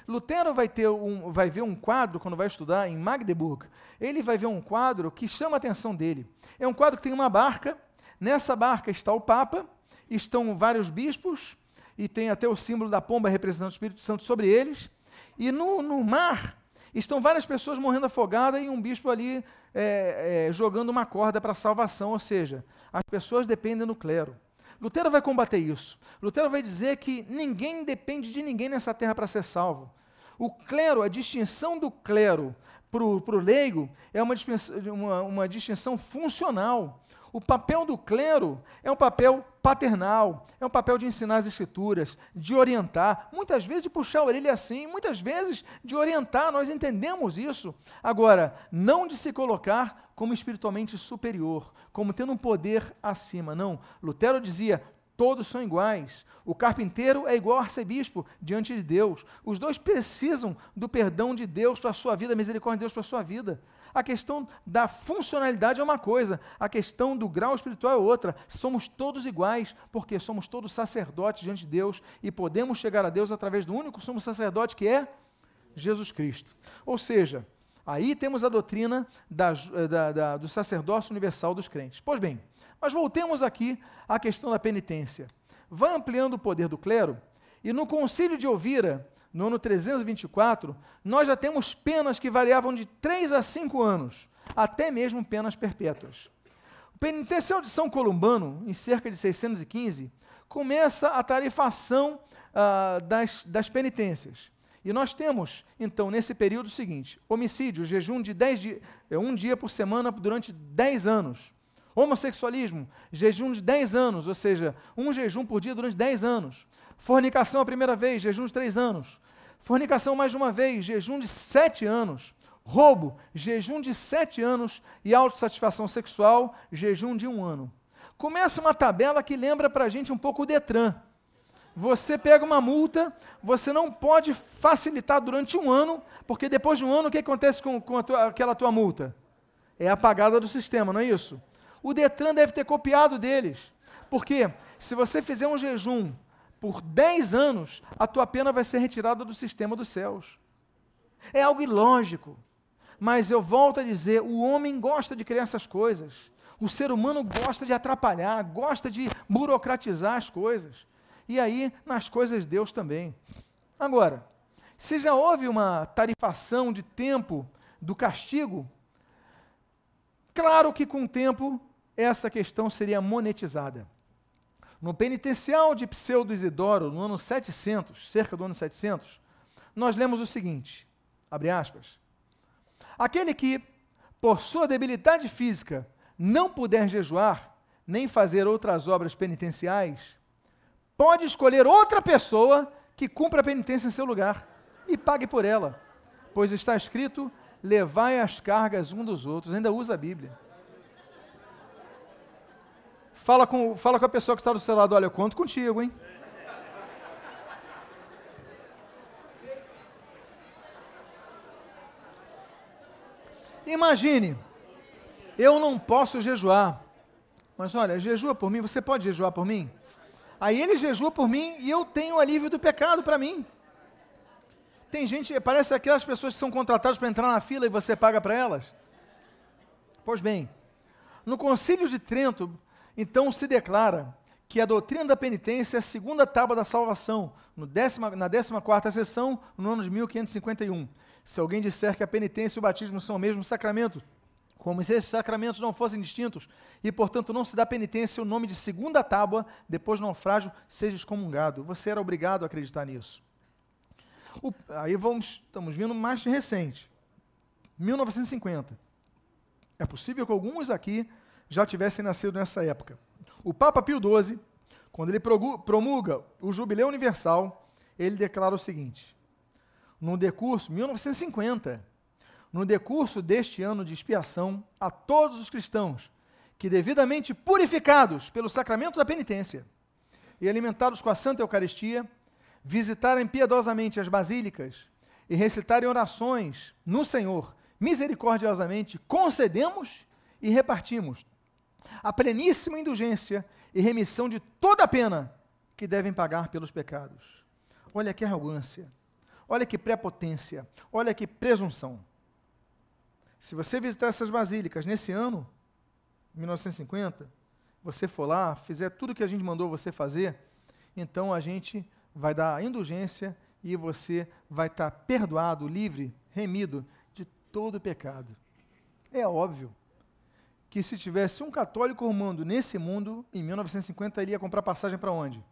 S1: Lutero vai, ter um, vai ver um quadro, quando vai estudar em Magdeburg, ele vai ver um quadro que chama a atenção dele. É um quadro que tem uma barca, nessa barca está o Papa, estão vários bispos, e tem até o símbolo da pomba representando o Espírito Santo sobre eles, e no, no mar Estão várias pessoas morrendo afogadas e um bispo ali é, é, jogando uma corda para salvação, ou seja, as pessoas dependem do clero. Lutero vai combater isso. Lutero vai dizer que ninguém depende de ninguém nessa terra para ser salvo. O clero, a distinção do clero para o leigo é uma, uma, uma distinção funcional. O papel do clero é um papel paternal, é um papel de ensinar as escrituras, de orientar, muitas vezes de puxar a orelha assim, muitas vezes de orientar, nós entendemos isso. Agora, não de se colocar como espiritualmente superior, como tendo um poder acima, não. Lutero dizia: todos são iguais. O carpinteiro é igual ao arcebispo diante de Deus. Os dois precisam do perdão de Deus para a sua vida, a misericórdia de Deus para a sua vida. A questão da funcionalidade é uma coisa, a questão do grau espiritual é outra. Somos todos iguais, porque somos todos sacerdotes diante de Deus e podemos chegar a Deus através do único sumo sacerdote que é Jesus Cristo. Ou seja, aí temos a doutrina da, da, da, do sacerdócio universal dos crentes. Pois bem, mas voltemos aqui à questão da penitência. Vai ampliando o poder do clero, e no concílio de Ouvira, no ano 324, nós já temos penas que variavam de 3 a 5 anos, até mesmo penas perpétuas. O penitencial de São Columbano, em cerca de 615, começa a tarifação ah, das, das penitências. E nós temos, então, nesse período o seguinte: homicídio, jejum de 10 dias, é, um dia por semana durante 10 anos. Homossexualismo, jejum de 10 anos, ou seja, um jejum por dia durante 10 anos. Fornicação a primeira vez, jejum de 3 anos. Fornicação mais de uma vez, jejum de 7 anos. Roubo, jejum de 7 anos. E autossatisfação sexual, jejum de um ano. Começa uma tabela que lembra para a gente um pouco o Detran. Você pega uma multa, você não pode facilitar durante um ano, porque depois de um ano o que acontece com, com tua, aquela tua multa? É apagada do sistema, não é isso? O Detran deve ter copiado deles. Porque se você fizer um jejum por 10 anos, a tua pena vai ser retirada do sistema dos céus. É algo ilógico. Mas eu volto a dizer: o homem gosta de criar essas coisas. O ser humano gosta de atrapalhar, gosta de burocratizar as coisas. E aí, nas coisas de Deus também. Agora, se já houve uma tarifação de tempo do castigo, claro que com o tempo essa questão seria monetizada. No penitencial de Pseudo Isidoro, no ano 700, cerca do ano 700, nós lemos o seguinte, abre aspas, aquele que, por sua debilidade física, não puder jejuar, nem fazer outras obras penitenciais, pode escolher outra pessoa que cumpra a penitência em seu lugar e pague por ela, pois está escrito, levai as cargas um dos outros, ainda usa a Bíblia. Fala com, fala com a pessoa que está do seu lado, olha, eu conto contigo, hein? Imagine, eu não posso jejuar, mas olha, jejua por mim, você pode jejuar por mim? Aí ele jejua por mim e eu tenho alívio do pecado para mim. Tem gente, parece aquelas pessoas que são contratadas para entrar na fila e você paga para elas. Pois bem, no Concílio de Trento, então se declara que a doutrina da penitência é a segunda tábua da salvação, décima, na 14 sessão, no ano de 1551. Se alguém disser que a penitência e o batismo são o mesmo sacramento, como se esses sacramentos não fossem distintos, e portanto não se dá penitência o nome de segunda tábua, depois do naufrágio, seja excomungado. Você era obrigado a acreditar nisso. O, aí vamos, estamos vindo mais recente, 1950. É possível que alguns aqui já tivessem nascido nessa época. O Papa Pio XII, quando ele promulga o Jubileu Universal, ele declara o seguinte: no decurso, 1950, no decurso deste ano de expiação, a todos os cristãos que, devidamente purificados pelo sacramento da penitência e alimentados com a Santa Eucaristia, visitarem piedosamente as basílicas e recitarem orações no Senhor, misericordiosamente concedemos e repartimos a pleníssima indulgência e remissão de toda a pena que devem pagar pelos pecados. Olha que arrogância, olha que prepotência, olha que presunção. Se você visitar essas basílicas nesse ano, 1950, você for lá, fizer tudo o que a gente mandou você fazer, então a gente vai dar a indulgência e você vai estar perdoado, livre, remido de todo o pecado. É óbvio que se tivesse um católico romano nesse mundo, em 1950 ele ia comprar passagem para onde?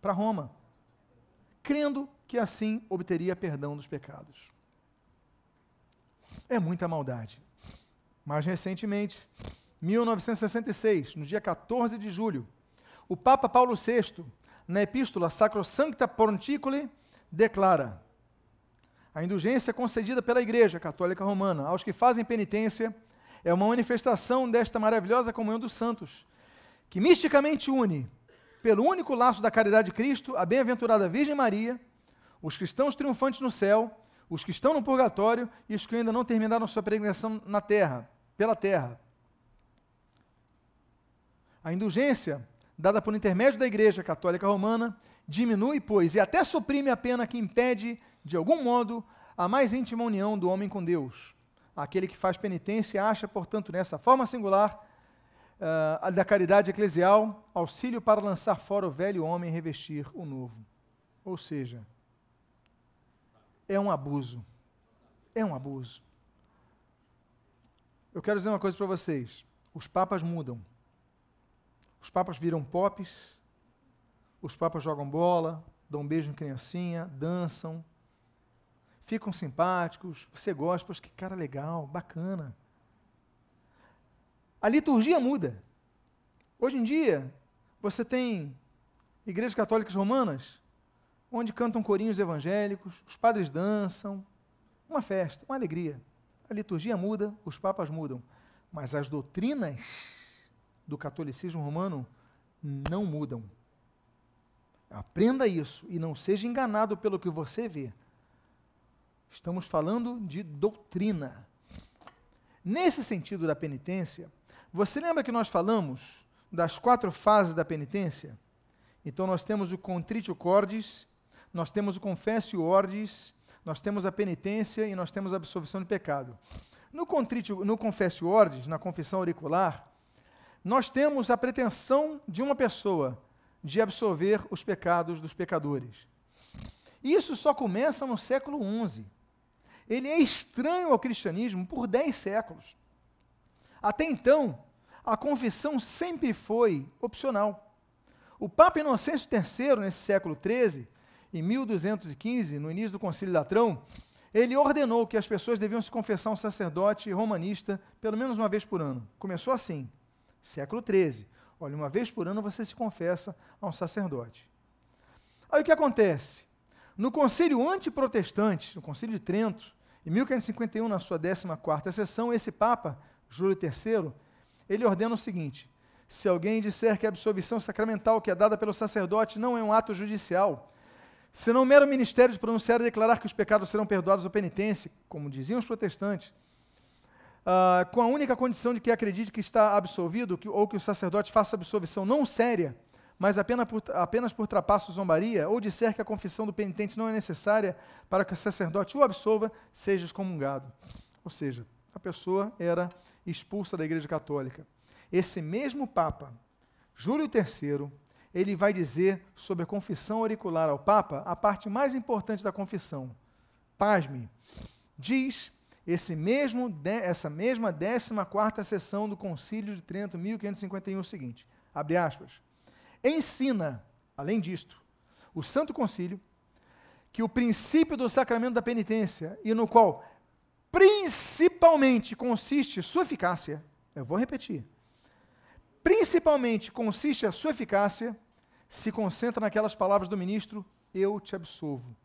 S1: Para Roma. Crendo que assim obteria perdão dos pecados. é muita maldade. Mais recentemente, 1966, no dia 14 de julho, o Papa Paulo VI, na epístola Sacrosancta Ponticuli, declara: a indulgência concedida pela Igreja Católica Romana aos que fazem penitência é uma manifestação desta maravilhosa comunhão dos santos, que misticamente une, pelo único laço da caridade de Cristo, a bem-aventurada Virgem Maria, os cristãos triunfantes no céu, os que estão no purgatório e os que ainda não terminaram sua peregrinação na terra, pela terra. A indulgência, dada por intermédio da Igreja Católica Romana, diminui, pois, e até suprime a pena que impede, de algum modo, a mais íntima união do homem com Deus. Aquele que faz penitência acha, portanto, nessa forma singular uh, da caridade eclesial, auxílio para lançar fora o velho homem e revestir o novo. Ou seja, é um abuso. É um abuso. Eu quero dizer uma coisa para vocês: os papas mudam. Os papas viram pops, os papas jogam bola, dão um beijo em criancinha, dançam, ficam simpáticos, você gosta, poxa, que cara legal, bacana. A liturgia muda. Hoje em dia, você tem igrejas católicas romanas, onde cantam corinhos evangélicos, os padres dançam, uma festa, uma alegria. A liturgia muda, os papas mudam, mas as doutrinas do catolicismo romano não mudam. Aprenda isso e não seja enganado pelo que você vê. Estamos falando de doutrina. Nesse sentido da penitência, você lembra que nós falamos das quatro fases da penitência? Então nós temos o contritio cordis, nós temos o confessio ordis, nós temos a penitência e nós temos a absolvição de pecado. No, contritio, no confessio ordis, na confissão auricular, nós temos a pretensão de uma pessoa de absolver os pecados dos pecadores. Isso só começa no século XI. Ele é estranho ao cristianismo por dez séculos. Até então, a confissão sempre foi opcional. O Papa Inocêncio III, nesse século XIII, em 1215, no início do Concílio Latrão, ele ordenou que as pessoas deviam se confessar a um sacerdote romanista pelo menos uma vez por ano. Começou assim, século XIII. Olha, uma vez por ano você se confessa a um sacerdote. Aí o que acontece? No concílio antiprotestante, no concílio de Trento, em 1551, na sua 14ª sessão, esse Papa Júlio III, ele ordena o seguinte: se alguém disser que a absolvição sacramental que é dada pelo sacerdote não é um ato judicial, senão mero ministério de pronunciar e declarar que os pecados serão perdoados ou penitência, como diziam os protestantes, uh, com a única condição de que acredite que está absolvido, que, ou que o sacerdote faça absolvição não séria, mas apenas por, apenas por trapaço zombaria, ou disser que a confissão do penitente não é necessária para que o sacerdote o absolva, seja excomungado. Ou seja, a pessoa era expulsa da Igreja Católica. Esse mesmo Papa, Júlio III, ele vai dizer sobre a confissão auricular ao Papa a parte mais importante da confissão. Pasme, diz esse mesmo, essa mesma 14 sessão do Concílio de Trento, 1551, o seguinte, abre aspas, ensina, além disto, o Santo Concílio, que o princípio do sacramento da penitência, e no qual principalmente consiste sua eficácia, eu vou repetir, principalmente consiste a sua eficácia, se concentra naquelas palavras do ministro, eu te absolvo.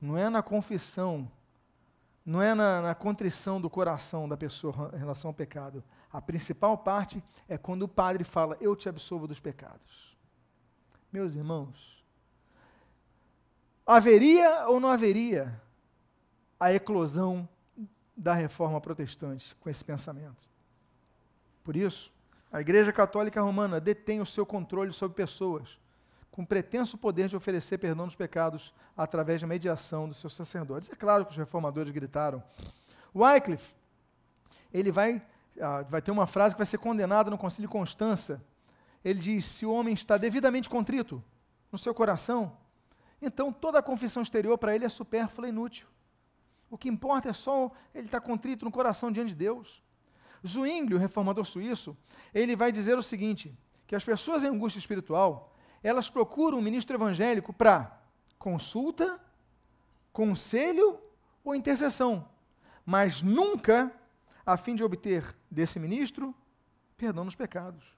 S1: Não é na confissão, não é na, na contrição do coração da pessoa em relação ao pecado. A principal parte é quando o padre fala, eu te absolvo dos pecados. Meus irmãos, haveria ou não haveria a eclosão da reforma protestante com esse pensamento. Por isso, a Igreja Católica Romana detém o seu controle sobre pessoas, com pretenso poder de oferecer perdão dos pecados através da mediação dos seus sacerdotes. É claro que os reformadores gritaram. Wycliffe, ele vai, ah, vai ter uma frase que vai ser condenada no Concílio de Constança. Ele diz: se o homem está devidamente contrito no seu coração, então toda a confissão exterior para ele é supérflua e inútil. O que importa é só ele estar contrito no coração diante de Deus. Zwingli, o reformador suíço, ele vai dizer o seguinte, que as pessoas em angústia espiritual, elas procuram um ministro evangélico para consulta, conselho ou intercessão, mas nunca a fim de obter desse ministro perdão nos pecados.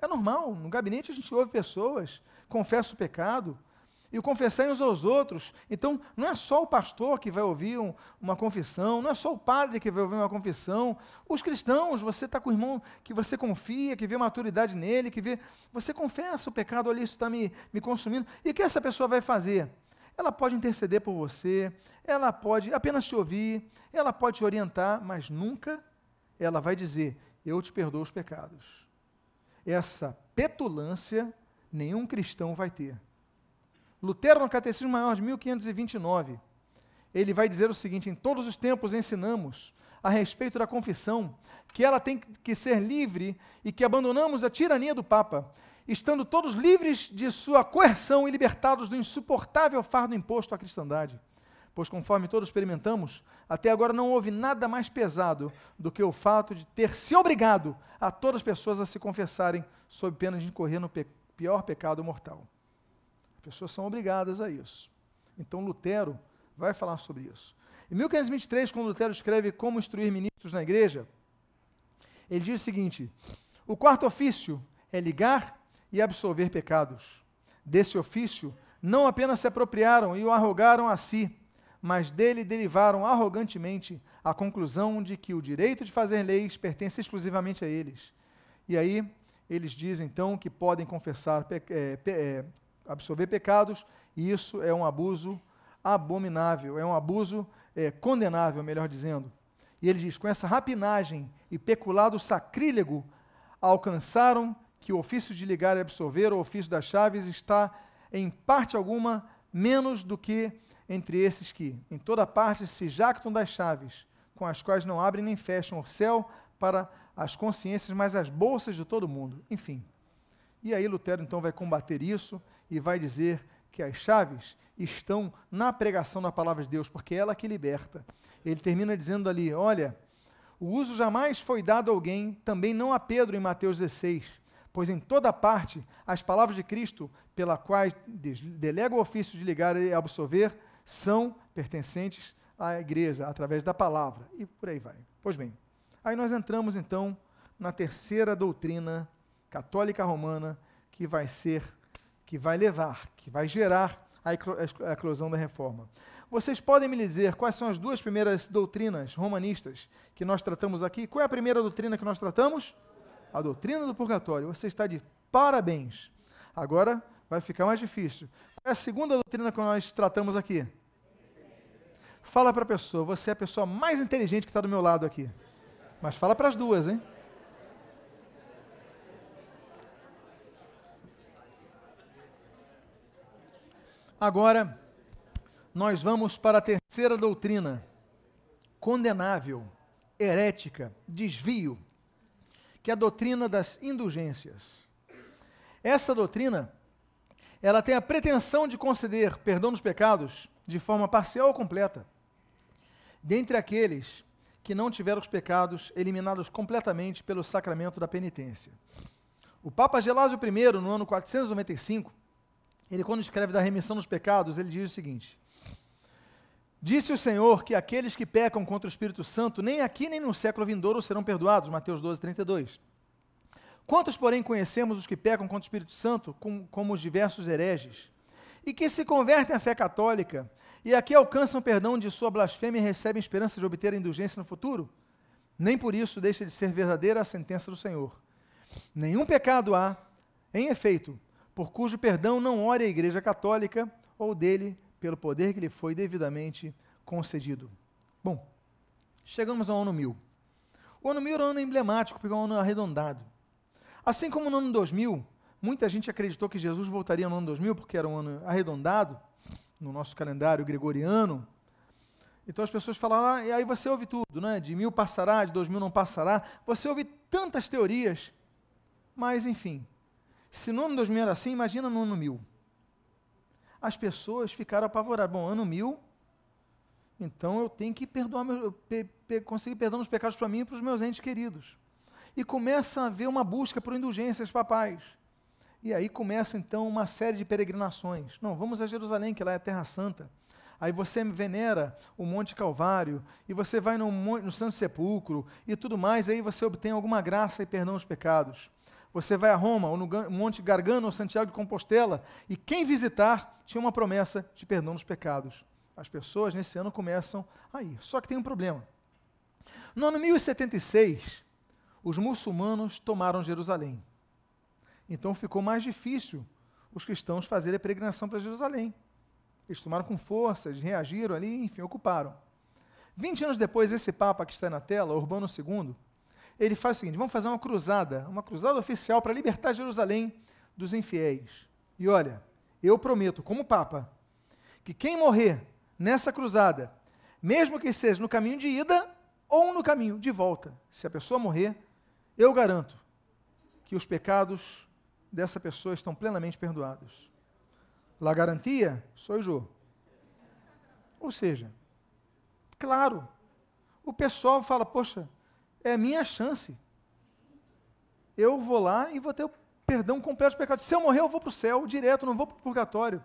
S1: É normal, no gabinete a gente ouve pessoas, confessa o pecado, e o confessar uns aos outros. Então, não é só o pastor que vai ouvir um, uma confissão, não é só o padre que vai ouvir uma confissão. Os cristãos, você está com o irmão que você confia, que vê maturidade nele, que vê. Você confessa o pecado, olha, isso está me, me consumindo. E o que essa pessoa vai fazer? Ela pode interceder por você, ela pode apenas te ouvir, ela pode te orientar, mas nunca ela vai dizer: Eu te perdoo os pecados. Essa petulância nenhum cristão vai ter. Lutero, no Catecismo Maior de 1529, ele vai dizer o seguinte: em todos os tempos ensinamos a respeito da confissão que ela tem que ser livre e que abandonamos a tirania do Papa, estando todos livres de sua coerção e libertados do insuportável fardo imposto à cristandade. Pois, conforme todos experimentamos, até agora não houve nada mais pesado do que o fato de ter se obrigado a todas as pessoas a se confessarem sob pena de incorrer no pe pior pecado mortal. As pessoas são obrigadas a isso. Então Lutero vai falar sobre isso. Em 1523, quando Lutero escreve Como instruir ministros na igreja, ele diz o seguinte: O quarto ofício é ligar e absolver pecados. Desse ofício, não apenas se apropriaram e o arrogaram a si, mas dele derivaram arrogantemente a conclusão de que o direito de fazer leis pertence exclusivamente a eles. E aí, eles dizem então que podem confessar é, é, absorver pecados, e isso é um abuso abominável, é um abuso é, condenável, melhor dizendo. E ele diz: com essa rapinagem e peculado sacrílego, alcançaram que o ofício de ligar e absorver, o ofício das chaves, está, em parte alguma, menos do que entre esses que, em toda parte, se jactam das chaves, com as quais não abrem nem fecham o céu para as consciências, mas as bolsas de todo mundo. Enfim. E aí Lutero então vai combater isso e vai dizer que as chaves estão na pregação da palavra de Deus, porque é ela que liberta. Ele termina dizendo ali: olha, o uso jamais foi dado a alguém, também não a Pedro em Mateus 16, pois em toda parte as palavras de Cristo, pela quais delega o ofício de ligar e absolver, são pertencentes à igreja, através da palavra. E por aí vai. Pois bem, aí nós entramos então na terceira doutrina católica romana que vai ser que vai levar, que vai gerar a eclosão da reforma. Vocês podem me dizer quais são as duas primeiras doutrinas romanistas que nós tratamos aqui? Qual é a primeira doutrina que nós tratamos? A doutrina do purgatório. Você está de parabéns. Agora vai ficar mais difícil. É a segunda doutrina que nós tratamos aqui? Fala para a pessoa, você é a pessoa mais inteligente que está do meu lado aqui. Mas fala para as duas, hein? Agora, nós vamos para a terceira doutrina, condenável, herética, desvio, que é a doutrina das indulgências. Essa doutrina, ela tem a pretensão de conceder perdão dos pecados de forma parcial ou completa, dentre aqueles que não tiveram os pecados eliminados completamente pelo sacramento da penitência. O Papa Gelásio I, no ano 495, ele quando escreve da remissão dos pecados, ele diz o seguinte: Disse o Senhor que aqueles que pecam contra o Espírito Santo, nem aqui nem no século vindouro serão perdoados. Mateus 12, 32. Quantos, porém, conhecemos os que pecam contra o Espírito Santo, como, como os diversos hereges, e que se convertem à fé católica, e aqui alcançam perdão de sua blasfêmia e recebem esperança de obter a indulgência no futuro? Nem por isso deixa de ser verdadeira a sentença do Senhor. Nenhum pecado há, em efeito, por cujo perdão não ore a Igreja Católica ou dele pelo poder que lhe foi devidamente concedido. Bom, chegamos ao ano 1000. O ano 1000 era um ano emblemático, porque é um ano arredondado. Assim como no ano 2000, muita gente acreditou que Jesus voltaria no ano 2000 porque era um ano arredondado no nosso calendário gregoriano. Então as pessoas falaram, ah, e aí você ouve tudo, né? De mil passará, de dois mil não passará. Você ouve tantas teorias, mas enfim, se no ano 2000 era assim, imagina no ano 1000. As pessoas ficaram apavoradas. Bom, ano 1000, então eu tenho que perdoar meu, pe, pe, conseguir perdão dos pecados para mim e para os meus entes queridos. E começa a haver uma busca por indulgências papais. E aí começa então uma série de peregrinações. Não, vamos a Jerusalém, que lá é a Terra Santa. Aí você venera o Monte Calvário, e você vai no, no Santo Sepulcro e tudo mais, aí você obtém alguma graça e perdão dos pecados. Você vai a Roma, ou no Monte Gargano, ou Santiago de Compostela, e quem visitar tinha uma promessa de perdão dos pecados. As pessoas nesse ano começam a ir. Só que tem um problema. No ano 1076, os muçulmanos tomaram Jerusalém. Então ficou mais difícil os cristãos fazerem a peregrinação para Jerusalém. Eles tomaram com força, eles reagiram ali, enfim, ocuparam. 20 anos depois, esse Papa que está na tela, Urbano II, ele faz o seguinte: vamos fazer uma cruzada, uma cruzada oficial para libertar Jerusalém dos infiéis. E olha, eu prometo, como Papa, que quem morrer nessa cruzada, mesmo que seja no caminho de ida ou no caminho de volta, se a pessoa morrer, eu garanto que os pecados dessa pessoa estão plenamente perdoados. La garantia, sou eu. Ou seja, claro, o pessoal fala, poxa, é minha chance. Eu vou lá e vou ter o perdão completo dos pecados. Se eu morrer, eu vou para o céu direto, não vou para o purgatório.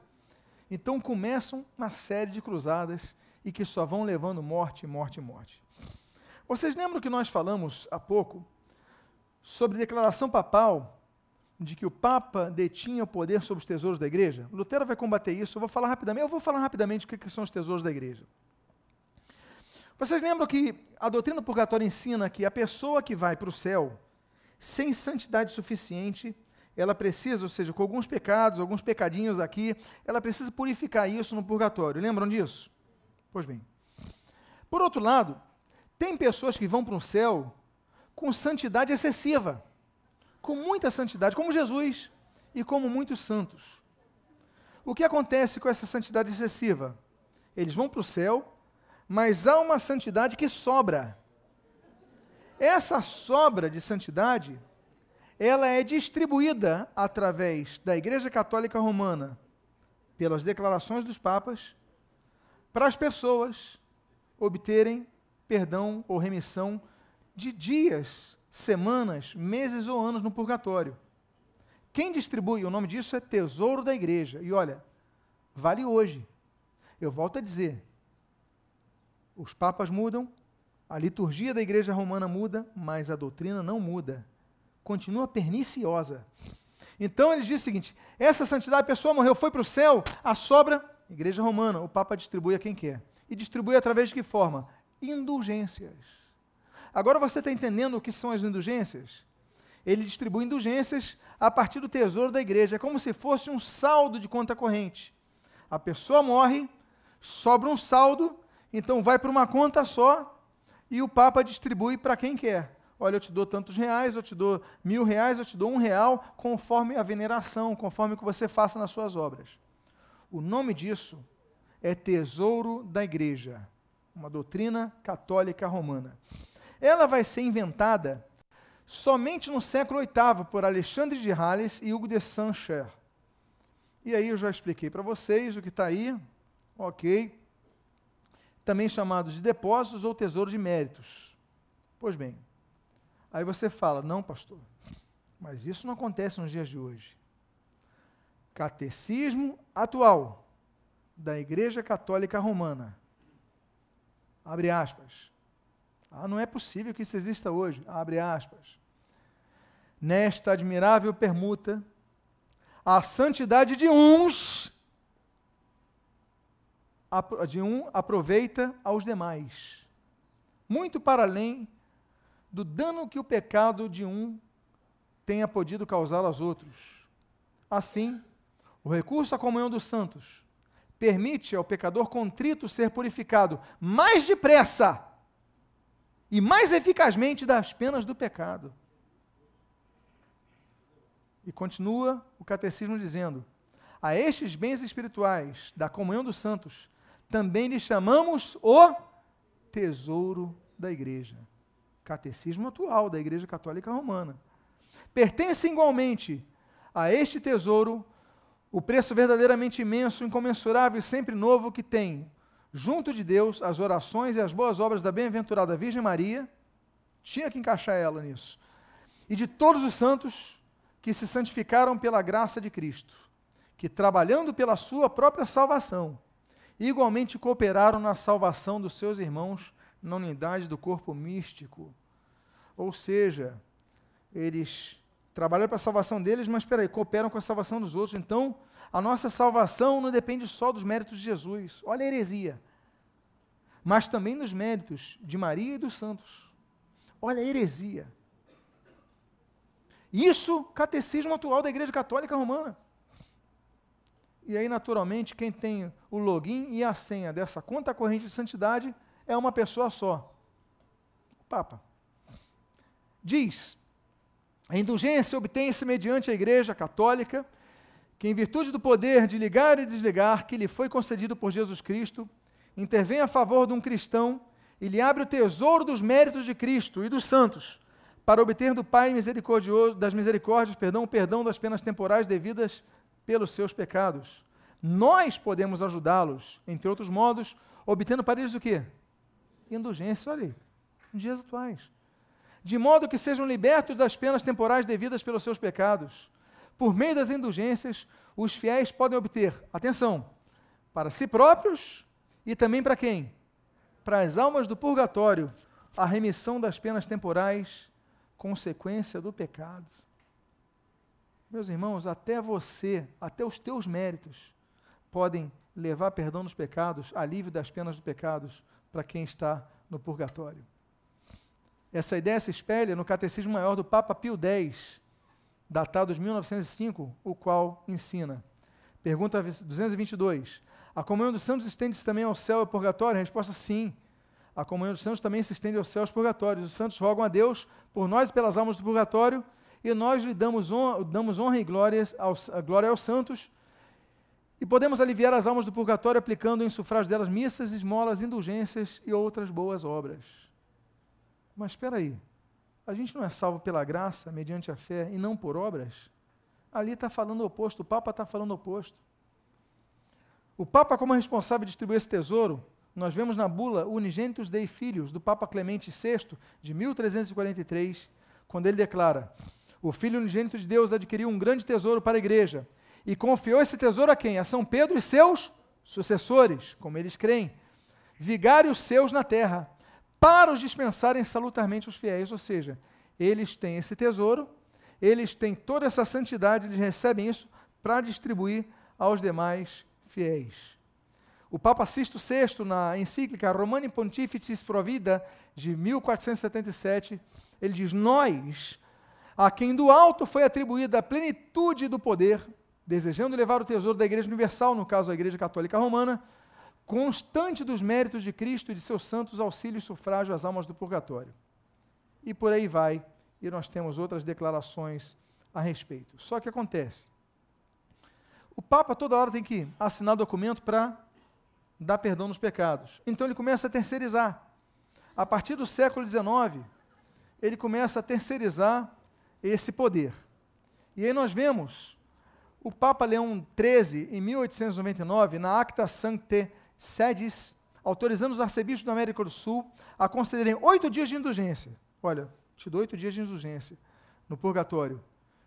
S1: Então começam uma série de cruzadas e que só vão levando morte, morte, morte. Vocês lembram que nós falamos há pouco sobre declaração papal de que o Papa detinha o poder sobre os tesouros da igreja? Lutero vai combater isso, eu vou falar rapidamente, eu vou falar rapidamente o que são os tesouros da igreja. Vocês lembram que a doutrina do purgatório ensina que a pessoa que vai para o céu sem santidade suficiente, ela precisa, ou seja, com alguns pecados, alguns pecadinhos aqui, ela precisa purificar isso no purgatório. Lembram disso? Pois bem. Por outro lado, tem pessoas que vão para o céu com santidade excessiva, com muita santidade, como Jesus e como muitos santos. O que acontece com essa santidade excessiva? Eles vão para o céu, mas há uma santidade que sobra. Essa sobra de santidade, ela é distribuída através da Igreja Católica Romana, pelas declarações dos papas, para as pessoas obterem perdão ou remissão de dias, semanas, meses ou anos no purgatório. Quem distribui, o nome disso é tesouro da igreja. E olha, vale hoje. Eu volto a dizer, os papas mudam, a liturgia da igreja romana muda, mas a doutrina não muda. Continua perniciosa. Então ele diz o seguinte: essa santidade, a pessoa morreu, foi para o céu, a sobra, igreja romana, o Papa distribui a quem quer. E distribui através de que forma? Indulgências. Agora você está entendendo o que são as indulgências? Ele distribui indulgências a partir do tesouro da igreja. É como se fosse um saldo de conta corrente. A pessoa morre, sobra um saldo, então vai para uma conta só e o Papa distribui para quem quer. Olha, eu te dou tantos reais, eu te dou mil reais, eu te dou um real, conforme a veneração, conforme o que você faça nas suas obras. O nome disso é tesouro da igreja, uma doutrina católica romana. Ela vai ser inventada somente no século VIII por Alexandre de Hales e Hugo de Saint-Cher. E aí eu já expliquei para vocês o que está aí, ok? Também chamado de depósitos ou tesouro de méritos. Pois bem, aí você fala, não, pastor, mas isso não acontece nos dias de hoje. Catecismo atual da Igreja Católica Romana. Abre aspas. Ah, não é possível que isso exista hoje. Abre aspas. Nesta admirável permuta, a santidade de uns de um aproveita aos demais, muito para além do dano que o pecado de um tenha podido causar aos outros. Assim, o recurso à comunhão dos santos permite ao pecador contrito ser purificado mais depressa e mais eficazmente das penas do pecado. E continua o catecismo dizendo: a estes bens espirituais da comunhão dos santos também lhe chamamos o tesouro da igreja. Catecismo atual da Igreja Católica Romana. Pertence igualmente a este tesouro o preço verdadeiramente imenso, incomensurável e sempre novo que tem junto de Deus as orações e as boas obras da bem-aventurada Virgem Maria, tinha que encaixar ela nisso, e de todos os santos que se santificaram pela graça de Cristo, que trabalhando pela sua própria salvação igualmente cooperaram na salvação dos seus irmãos na unidade do corpo místico. Ou seja, eles trabalham para a salvação deles, mas espera aí, cooperam com a salvação dos outros. Então, a nossa salvação não depende só dos méritos de Jesus. Olha a heresia. Mas também dos méritos de Maria e dos santos. Olha a heresia. Isso, catecismo atual da Igreja Católica Romana. E aí, naturalmente, quem tem o login e a senha dessa conta corrente de santidade é uma pessoa só. O Papa. Diz: a indulgência obtém-se mediante a Igreja Católica, que, em virtude do poder de ligar e desligar que lhe foi concedido por Jesus Cristo, intervém a favor de um cristão e lhe abre o tesouro dos méritos de Cristo e dos santos, para obter do Pai misericordioso, das misericórdias, perdão, o perdão das penas temporais devidas pelos seus pecados. Nós podemos ajudá-los, entre outros modos, obtendo para eles o quê? Indulgência, olha aí, nos dias atuais. De modo que sejam libertos das penas temporais devidas pelos seus pecados. Por meio das indulgências, os fiéis podem obter, atenção, para si próprios e também para quem? Para as almas do purgatório, a remissão das penas temporais, consequência do pecado. Meus irmãos, até você, até os teus méritos, podem levar perdão dos pecados, alívio das penas dos pecados para quem está no purgatório. Essa ideia se espelha no Catecismo Maior do Papa Pio X, datado de 1905, o qual ensina. Pergunta 222. A comunhão dos santos estende-se também ao céu e ao purgatório? A resposta sim. A comunhão dos santos também se estende ao céu e aos purgatórios. Os santos rogam a Deus por nós e pelas almas do purgatório e nós lhe damos honra, damos honra e glórias aos, glória aos santos, e podemos aliviar as almas do purgatório aplicando em sufrágio delas missas, esmolas, indulgências e outras boas obras. Mas espera aí, a gente não é salvo pela graça, mediante a fé, e não por obras? Ali está falando o oposto, o Papa está falando o oposto. O Papa, como responsável de distribuir esse tesouro, nós vemos na bula Unigênitos Dei Filhos, do Papa Clemente VI, de 1343, quando ele declara: o Filho unigênito de Deus adquiriu um grande tesouro para a igreja e confiou esse tesouro a quem? A São Pedro e seus sucessores, como eles creem, vigários seus na terra, para os dispensarem salutarmente os fiéis, ou seja, eles têm esse tesouro, eles têm toda essa santidade, eles recebem isso para distribuir aos demais fiéis. O Papa Sisto VI, na encíclica Romani Pontificis Provida, de 1477, ele diz: Nós, a quem do alto foi atribuída a plenitude do poder, desejando levar o tesouro da Igreja Universal, no caso a Igreja Católica Romana, constante dos méritos de Cristo e de seus santos auxílios e sufrágio às almas do purgatório. E por aí vai, e nós temos outras declarações a respeito. Só que acontece, o Papa toda hora tem que assinar documento para dar perdão nos pecados. Então ele começa a terceirizar. A partir do século XIX, ele começa a terceirizar esse poder. E aí nós vemos o Papa Leão XIII, em 1899, na Acta Sancte Sedis, autorizando os arcebispos da América do Sul a concederem oito dias de indulgência. Olha, te dou oito dias de indulgência no purgatório.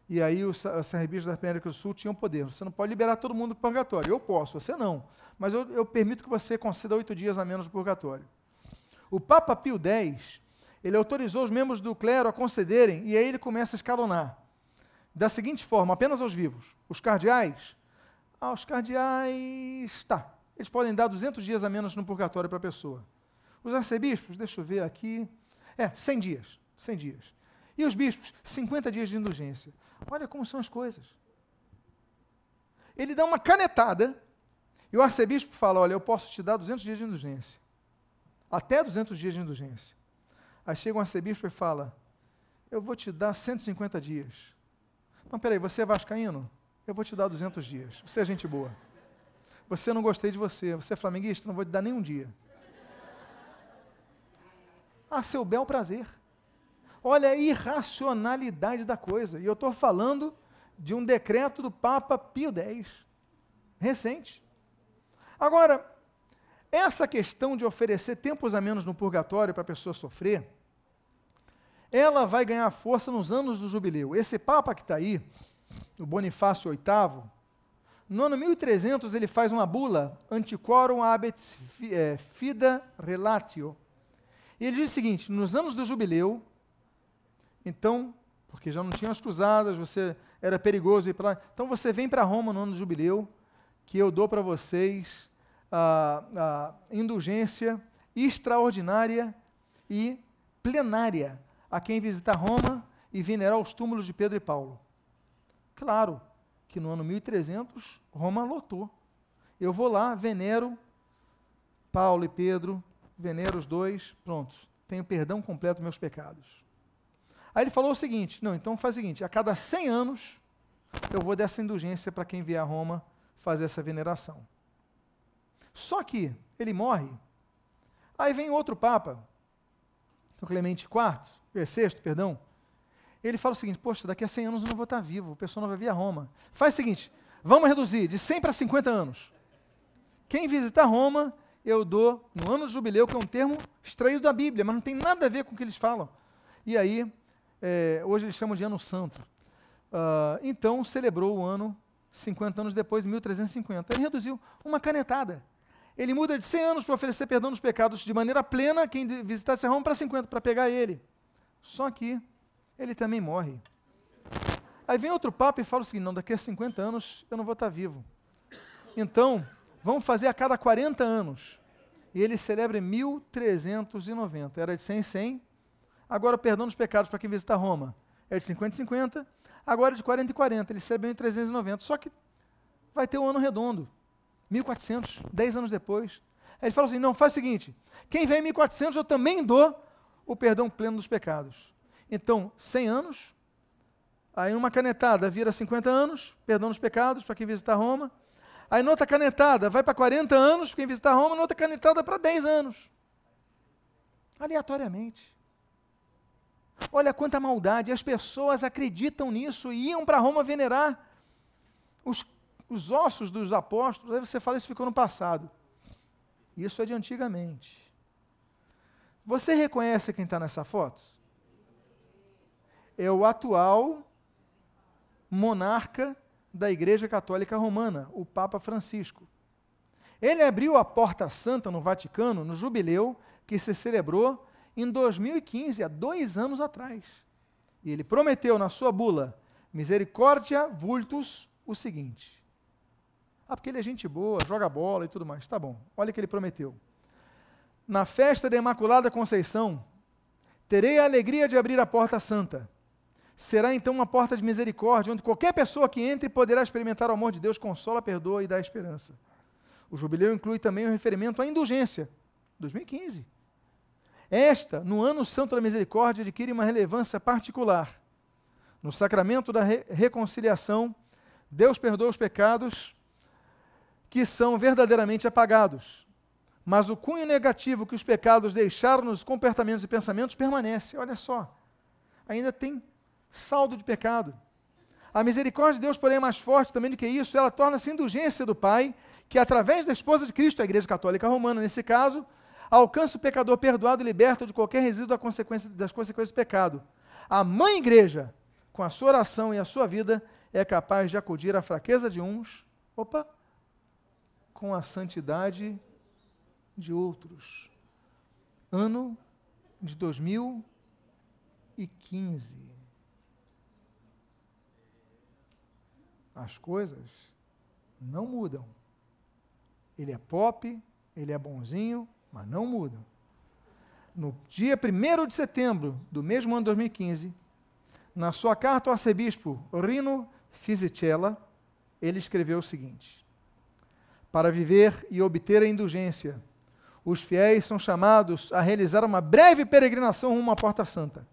S1: E aí os arcebispos da América do Sul tinham poder. Você não pode liberar todo mundo do purgatório. Eu posso, você não. Mas eu, eu permito que você conceda oito dias a menos no purgatório. O Papa Pio X ele autorizou os membros do clero a concederem, e aí ele começa a escalonar. Da seguinte forma, apenas aos vivos. Os cardeais, ah, os cardeais, tá, eles podem dar 200 dias a menos no purgatório para a pessoa. Os arcebispos, deixa eu ver aqui, é, 100 dias, 100 dias. E os bispos, 50 dias de indulgência. Olha como são as coisas. Ele dá uma canetada, e o arcebispo fala, olha, eu posso te dar 200 dias de indulgência. Até 200 dias de indulgência. Aí chega um arcebispo e fala: Eu vou te dar 150 dias. Não, peraí, você é vascaíno? Eu vou te dar 200 dias. Você é gente boa. Você não gostei de você. Você é flamenguista? Não vou te dar nenhum dia. A seu bel prazer. Olha a irracionalidade da coisa. E eu estou falando de um decreto do Papa Pio X, recente. Agora, essa questão de oferecer tempos a menos no purgatório para a pessoa sofrer, ela vai ganhar força nos anos do jubileu. Esse Papa que está aí, o Bonifácio VIII, No ano 1300, ele faz uma bula, Antiquorum habet eh, fida relatio. E ele diz o seguinte: nos anos do jubileu, então, porque já não tinham as cruzadas, você era perigoso ir para lá. Então você vem para Roma no ano do jubileu, que eu dou para vocês a, a indulgência extraordinária e plenária a quem visitar Roma e venerar os túmulos de Pedro e Paulo. Claro que no ano 1300 Roma lotou. Eu vou lá, venero Paulo e Pedro, venero os dois, prontos. Tenho perdão completo dos meus pecados. Aí ele falou o seguinte: não, então faz o seguinte: a cada 100 anos eu vou dessa indulgência para quem vier a Roma fazer essa veneração. Só que ele morre. Aí vem outro Papa, o Clemente IV, é sexto, perdão. Ele fala o seguinte: Poxa, daqui a 100 anos eu não vou estar vivo, o pessoal não vai vir a Roma. Faz o seguinte: vamos reduzir de 100 para 50 anos. Quem visitar Roma, eu dou no ano de jubileu, que é um termo extraído da Bíblia, mas não tem nada a ver com o que eles falam. E aí, é, hoje eles chamam de Ano Santo. Uh, então, celebrou o ano 50 anos depois, em 1350. Ele reduziu uma canetada. Ele muda de 100 anos para oferecer perdão dos pecados de maneira plena quem visitasse Roma para 50, para pegar ele. Só que ele também morre. Aí vem outro papa e fala o seguinte: não, daqui a 50 anos eu não vou estar vivo. Então, vamos fazer a cada 40 anos. E ele celebra em 1390. Era de 100 em 100. Agora, perdão dos pecados para quem visita Roma é de 50 em 50. Agora, de 40 em 40. Ele celebra em 390. Só que vai ter um ano redondo. 1400, 10 anos depois. Aí ele fala assim: não, faz o seguinte: quem vem em 1400 eu também dou o perdão pleno dos pecados. Então, 100 anos, aí uma canetada vira 50 anos, perdão dos pecados para quem visitar Roma. Aí noutra canetada vai para 40 anos, quem visitar Roma, noutra canetada para 10 anos. Aleatoriamente. Olha quanta maldade, as pessoas acreditam nisso e iam para Roma venerar os os ossos dos apóstolos, aí você fala, isso ficou no passado. Isso é de antigamente. Você reconhece quem está nessa foto? É o atual monarca da Igreja Católica Romana, o Papa Francisco. Ele abriu a Porta Santa no Vaticano no jubileu que se celebrou em 2015, há dois anos atrás. E ele prometeu na sua bula Misericórdia Vultus o seguinte: ah, porque ele é gente boa, joga bola e tudo mais. Tá bom, olha o que ele prometeu. Na festa da Imaculada Conceição, terei a alegria de abrir a porta santa. Será então uma porta de misericórdia, onde qualquer pessoa que entre poderá experimentar o amor de Deus, consola, perdoa e dá esperança. O jubileu inclui também o referimento à indulgência, 2015. Esta, no ano santo da misericórdia, adquire uma relevância particular. No sacramento da re reconciliação, Deus perdoa os pecados que são verdadeiramente apagados. Mas o cunho negativo que os pecados deixaram nos comportamentos e pensamentos permanece. Olha só, ainda tem saldo de pecado. A misericórdia de Deus, porém, é mais forte também do que isso, ela torna-se indulgência do Pai, que através da esposa de Cristo, a Igreja Católica Romana, nesse caso, alcança o pecador perdoado e liberto de qualquer resíduo das consequências do pecado. A mãe igreja, com a sua oração e a sua vida, é capaz de acudir à fraqueza de uns, opa, com a santidade de outros. Ano de 2015. As coisas não mudam. Ele é pop, ele é bonzinho, mas não mudam. No dia 1 de setembro do mesmo ano de 2015, na sua carta ao arcebispo Rino Fisichella, ele escreveu o seguinte: para viver e obter a indulgência. Os fiéis são chamados a realizar uma breve peregrinação rumo à Porta Santa.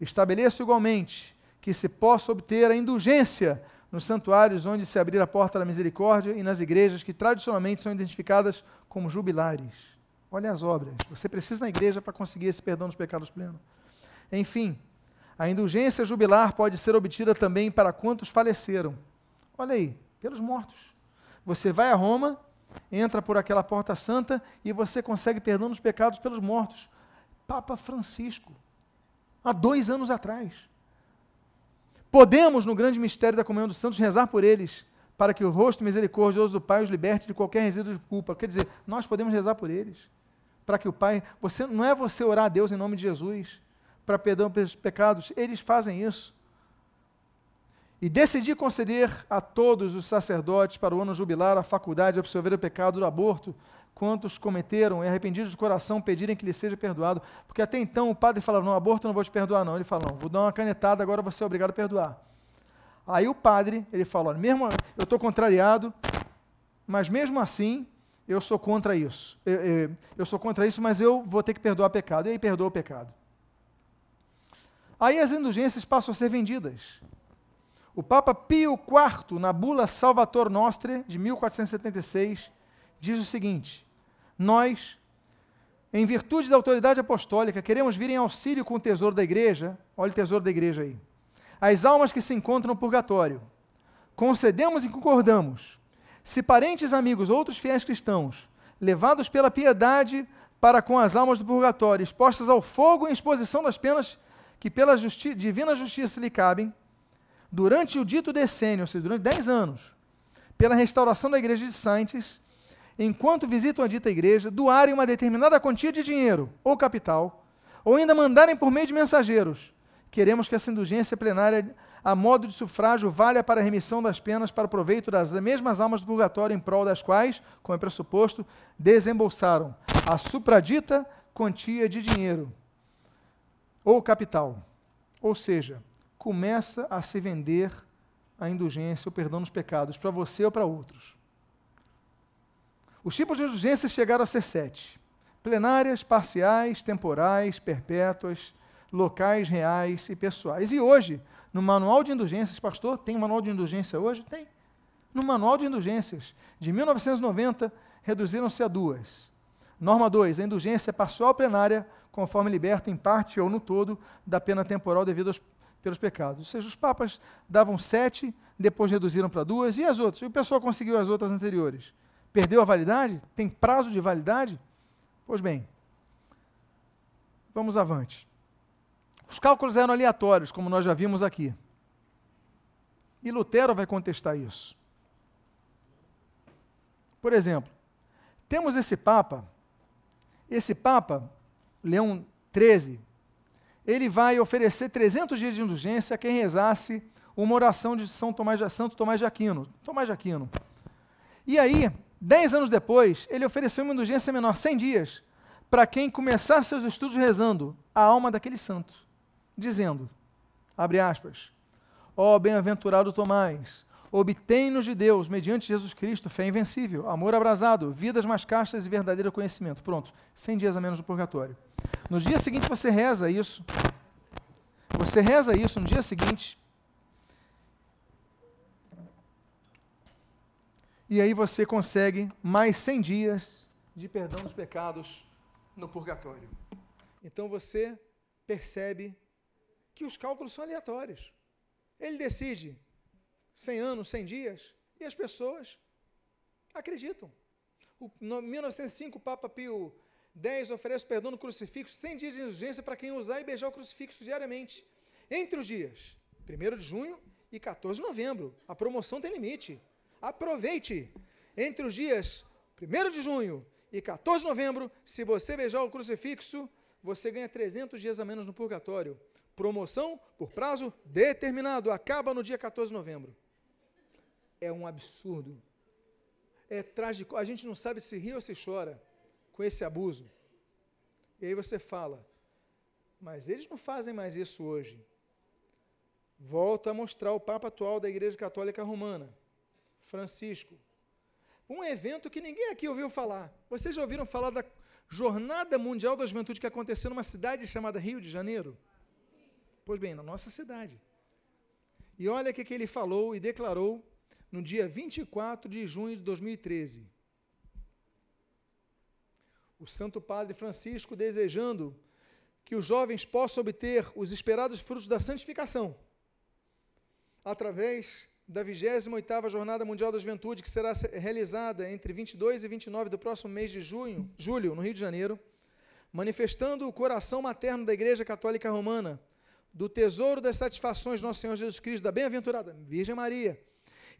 S1: Estabeleço igualmente que se possa obter a indulgência nos santuários onde se abrir a porta da misericórdia e nas igrejas que tradicionalmente são identificadas como jubilares. Olha as obras. Você precisa na igreja para conseguir esse perdão dos pecados pleno. Enfim, a indulgência jubilar pode ser obtida também para quantos faleceram. Olha aí, pelos mortos. Você vai a Roma, entra por aquela porta santa e você consegue perdão dos pecados pelos mortos. Papa Francisco, há dois anos atrás. Podemos, no grande mistério da comunhão dos santos, rezar por eles, para que o rosto misericordioso do Pai os liberte de qualquer resíduo de culpa. Quer dizer, nós podemos rezar por eles, para que o Pai, você não é você orar a Deus em nome de Jesus para perdão pelos pecados, eles fazem isso. E decidi conceder a todos os sacerdotes para o ano jubilar a faculdade de absorver o pecado do aborto, quantos cometeram e arrependidos de coração pedirem que lhe seja perdoado. Porque até então o padre falava: Não, aborto não vou te perdoar, não. Ele fala: Não, vou dar uma canetada, agora você é obrigado a perdoar. Aí o padre, ele fala: mesmo eu estou contrariado, mas mesmo assim eu sou contra isso. Eu, eu, eu, sou contra isso, mas eu vou ter que perdoar pecado. E aí perdoa o pecado. Aí as indulgências passam a ser vendidas. O Papa Pio IV, na bula Salvator Nostre, de 1476, diz o seguinte: Nós, em virtude da autoridade apostólica, queremos vir em auxílio com o tesouro da igreja, olha o tesouro da igreja aí, as almas que se encontram no purgatório. Concedemos e concordamos. Se parentes, amigos, outros fiéis cristãos, levados pela piedade para com as almas do purgatório, expostas ao fogo em exposição das penas que pela justi divina justiça lhe cabem, durante o dito decênio, ou seja, durante dez anos, pela restauração da igreja de Santos, enquanto visitam a dita igreja, doarem uma determinada quantia de dinheiro ou capital, ou ainda mandarem por meio de mensageiros. Queremos que essa indulgência plenária, a modo de sufrágio, valha para a remissão das penas para o proveito das mesmas almas do purgatório, em prol das quais, como é pressuposto, desembolsaram a supradita quantia de dinheiro ou capital. Ou seja, começa a se vender a indulgência, o perdão dos pecados, para você ou para outros. Os tipos de indulgências chegaram a ser sete: plenárias, parciais, temporais, perpétuas, locais, reais e pessoais. E hoje, no manual de indulgências, pastor, tem manual de indulgência hoje? Tem. No manual de indulgências, de 1990, reduziram-se a duas. Norma 2. A indulgência é parcial plenária conforme liberta em parte ou no todo da pena temporal devido aos, pelos pecados. Ou seja, os papas davam sete, depois reduziram para duas, e as outras? E o pessoal conseguiu as outras anteriores. Perdeu a validade? Tem prazo de validade? Pois bem, vamos avante. Os cálculos eram aleatórios, como nós já vimos aqui. E Lutero vai contestar isso. Por exemplo, temos esse Papa, esse Papa, Leão 13, ele vai oferecer 300 dias de indulgência a quem rezasse uma oração de São Tomás Santo Tomás de Aquino. Tomás de Aquino. E aí, dez anos depois, ele ofereceu uma indulgência menor, 100 dias, para quem começasse seus estudos rezando a alma daquele santo, dizendo, abre aspas, ó oh, bem-aventurado Tomás, obtém-nos de Deus, mediante Jesus Cristo, fé invencível, amor abrasado, vidas mais castas e verdadeiro conhecimento. Pronto, 100 dias a menos no purgatório. No dia seguinte você reza isso. Você reza isso no dia seguinte. E aí você consegue mais 100 dias de perdão dos pecados no purgatório. Então você percebe que os cálculos são aleatórios. Ele decide 100 anos, 100 dias, e as pessoas acreditam. No 1905, o Papa Pio 10 oferece perdão no crucifixo, 100 dias de indulgência para quem usar e beijar o crucifixo diariamente. Entre os dias 1 de junho e 14 de novembro. A promoção tem limite. Aproveite. Entre os dias 1 de junho e 14 de novembro, se você beijar o crucifixo, você ganha 300 dias a menos no purgatório. Promoção por prazo determinado, acaba no dia 14 de novembro. É um absurdo. É trágico. A gente não sabe se ri ou se chora com esse abuso. E aí você fala, mas eles não fazem mais isso hoje. Volta a mostrar o Papa atual da Igreja Católica Romana, Francisco. Um evento que ninguém aqui ouviu falar. Vocês já ouviram falar da Jornada Mundial da Juventude que aconteceu numa cidade chamada Rio de Janeiro? Pois bem, na nossa cidade. E olha o que, que ele falou e declarou no dia 24 de junho de 2013 o Santo Padre Francisco desejando que os jovens possam obter os esperados frutos da santificação através da 28ª Jornada Mundial da Juventude, que será realizada entre 22 e 29 do próximo mês de junho, julho, no Rio de Janeiro, manifestando o coração materno da Igreja Católica Romana, do tesouro das satisfações de nosso Senhor Jesus Cristo, da bem-aventurada Virgem Maria,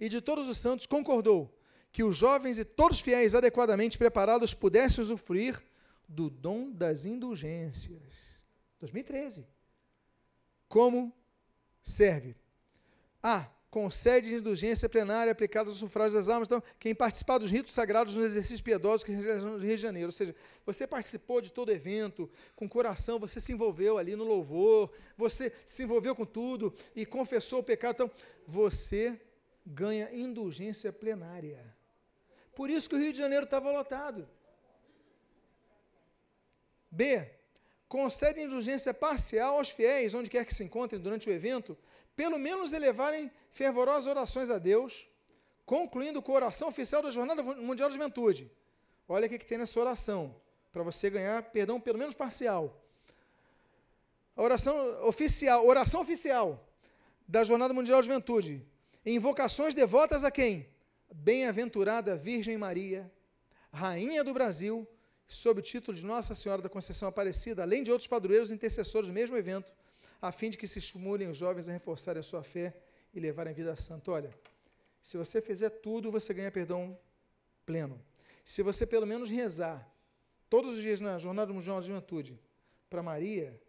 S1: e de todos os santos, concordou que os jovens e todos os fiéis adequadamente preparados pudessem usufruir do dom das indulgências. 2013. Como serve? A. Concede indulgência plenária aplicada aos sufrágios das almas. Então, quem participar dos ritos sagrados nos exercícios piedosos que no Rio de Janeiro, ou seja, você participou de todo o evento com coração, você se envolveu ali no louvor, você se envolveu com tudo e confessou o pecado, então você ganha indulgência plenária. Por isso que o Rio de Janeiro estava lotado. B. Concede indulgência parcial aos fiéis, onde quer que se encontrem durante o evento, pelo menos elevarem fervorosas orações a Deus, concluindo com a oração oficial da Jornada Mundial da Juventude. Olha o que, que tem nessa oração, para você ganhar perdão pelo menos parcial. A oração oficial, oração oficial da Jornada Mundial da Juventude. Invocações devotas a quem? Bem-aventurada Virgem Maria, Rainha do Brasil, sob o título de Nossa Senhora da Conceição Aparecida, além de outros padroeiros intercessores do mesmo evento, a fim de que se estimulem os jovens a reforçarem a sua fé e levarem a vida santa. Olha, se você fizer tudo, você ganha perdão pleno. Se você pelo menos rezar todos os dias na Jornada Mundial da Juventude para Maria,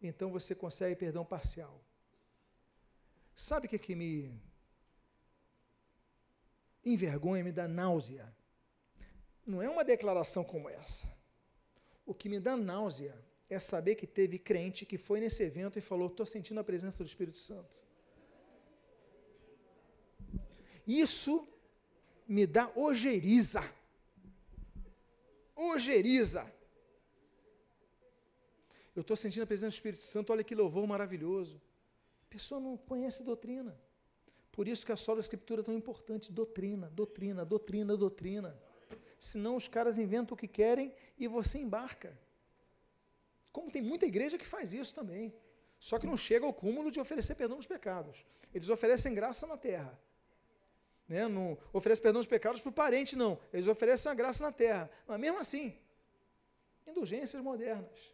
S1: então você consegue perdão parcial. Sabe o que, que me envergonha, me dá náusea? Não é uma declaração como essa. O que me dá náusea é saber que teve crente que foi nesse evento e falou: estou sentindo a presença do Espírito Santo. Isso me dá ojeriza. Ojeriza. Eu estou sentindo a presença do Espírito Santo, olha que louvor maravilhoso. A pessoa não conhece doutrina. Por isso que a sola escritura é tão importante. Doutrina, doutrina, doutrina, doutrina. Senão os caras inventam o que querem e você embarca. Como tem muita igreja que faz isso também. Só que não chega ao cúmulo de oferecer perdão dos pecados. Eles oferecem graça na terra. Né? Não oferece perdão dos pecados para o parente, não. Eles oferecem a graça na terra. Mas mesmo assim, indulgências modernas.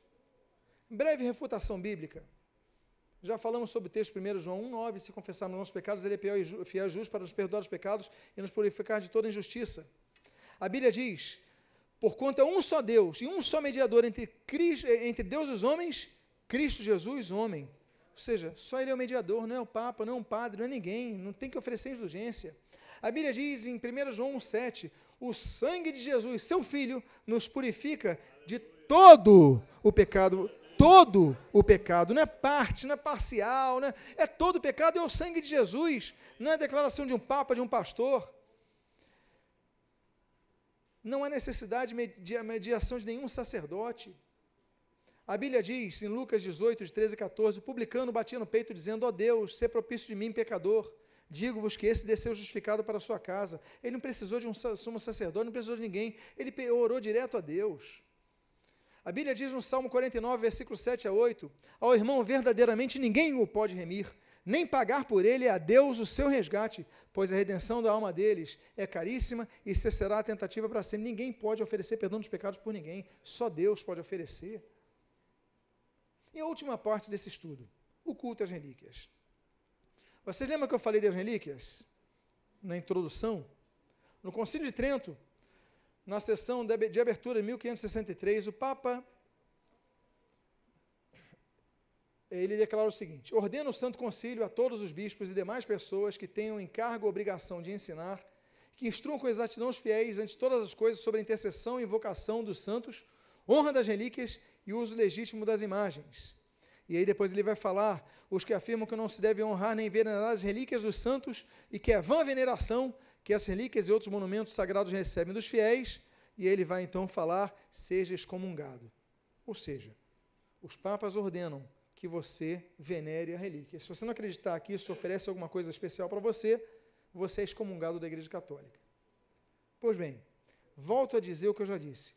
S1: Breve refutação bíblica. Já falamos sobre o texto 1 João 1,9. Se confessarmos nossos pecados, ele é fiel e justo para nos perdoar os pecados e nos purificar de toda injustiça. A Bíblia diz Porquanto é um só Deus e um só mediador entre, Cristo, entre Deus e os homens, Cristo Jesus, homem. Ou seja, só Ele é o mediador, não é o Papa, não é um padre, não é ninguém, não tem que oferecer indulgência. A Bíblia diz em 1 João 1,7: o sangue de Jesus, seu Filho, nos purifica de todo o pecado. Todo o pecado, não é parte, não é parcial, não é, é todo o pecado, é o sangue de Jesus, não é declaração de um Papa, de um pastor. Não há necessidade de mediação de nenhum sacerdote. A Bíblia diz, em Lucas 18, de 13 a 14, o publicano batia no peito, dizendo, ó oh Deus, se propício de mim, pecador. Digo-vos que esse desceu justificado para a sua casa. Ele não precisou de um sumo sacerdote, não precisou de ninguém. Ele orou direto a Deus. A Bíblia diz no Salmo 49, versículo 7 a 8, ao irmão verdadeiramente ninguém o pode remir, nem pagar por ele a Deus o seu resgate, pois a redenção da alma deles é caríssima e cessará a tentativa para sempre. Ninguém pode oferecer perdão dos pecados por ninguém, só Deus pode oferecer. E a última parte desse estudo, o culto às relíquias. Você lembra que eu falei das relíquias? Na introdução? No Concílio de Trento, na sessão de abertura de 1563, o Papa ele declara o seguinte: ordena o Santo Concílio a todos os bispos e demais pessoas que tenham encargo ou obrigação de ensinar, que instruam com exatidão os fiéis ante todas as coisas sobre a intercessão e invocação dos santos, honra das relíquias e uso legítimo das imagens. E aí depois ele vai falar os que afirmam que não se deve honrar nem venerar as relíquias dos santos e que é vã veneração que as relíquias e outros monumentos sagrados recebem dos fiéis, e ele vai então falar seja excomungado. Ou seja, os papas ordenam que você venere a relíquia. Se você não acreditar que isso oferece alguma coisa especial para você, você é excomungado da Igreja Católica. Pois bem, volto a dizer o que eu já disse.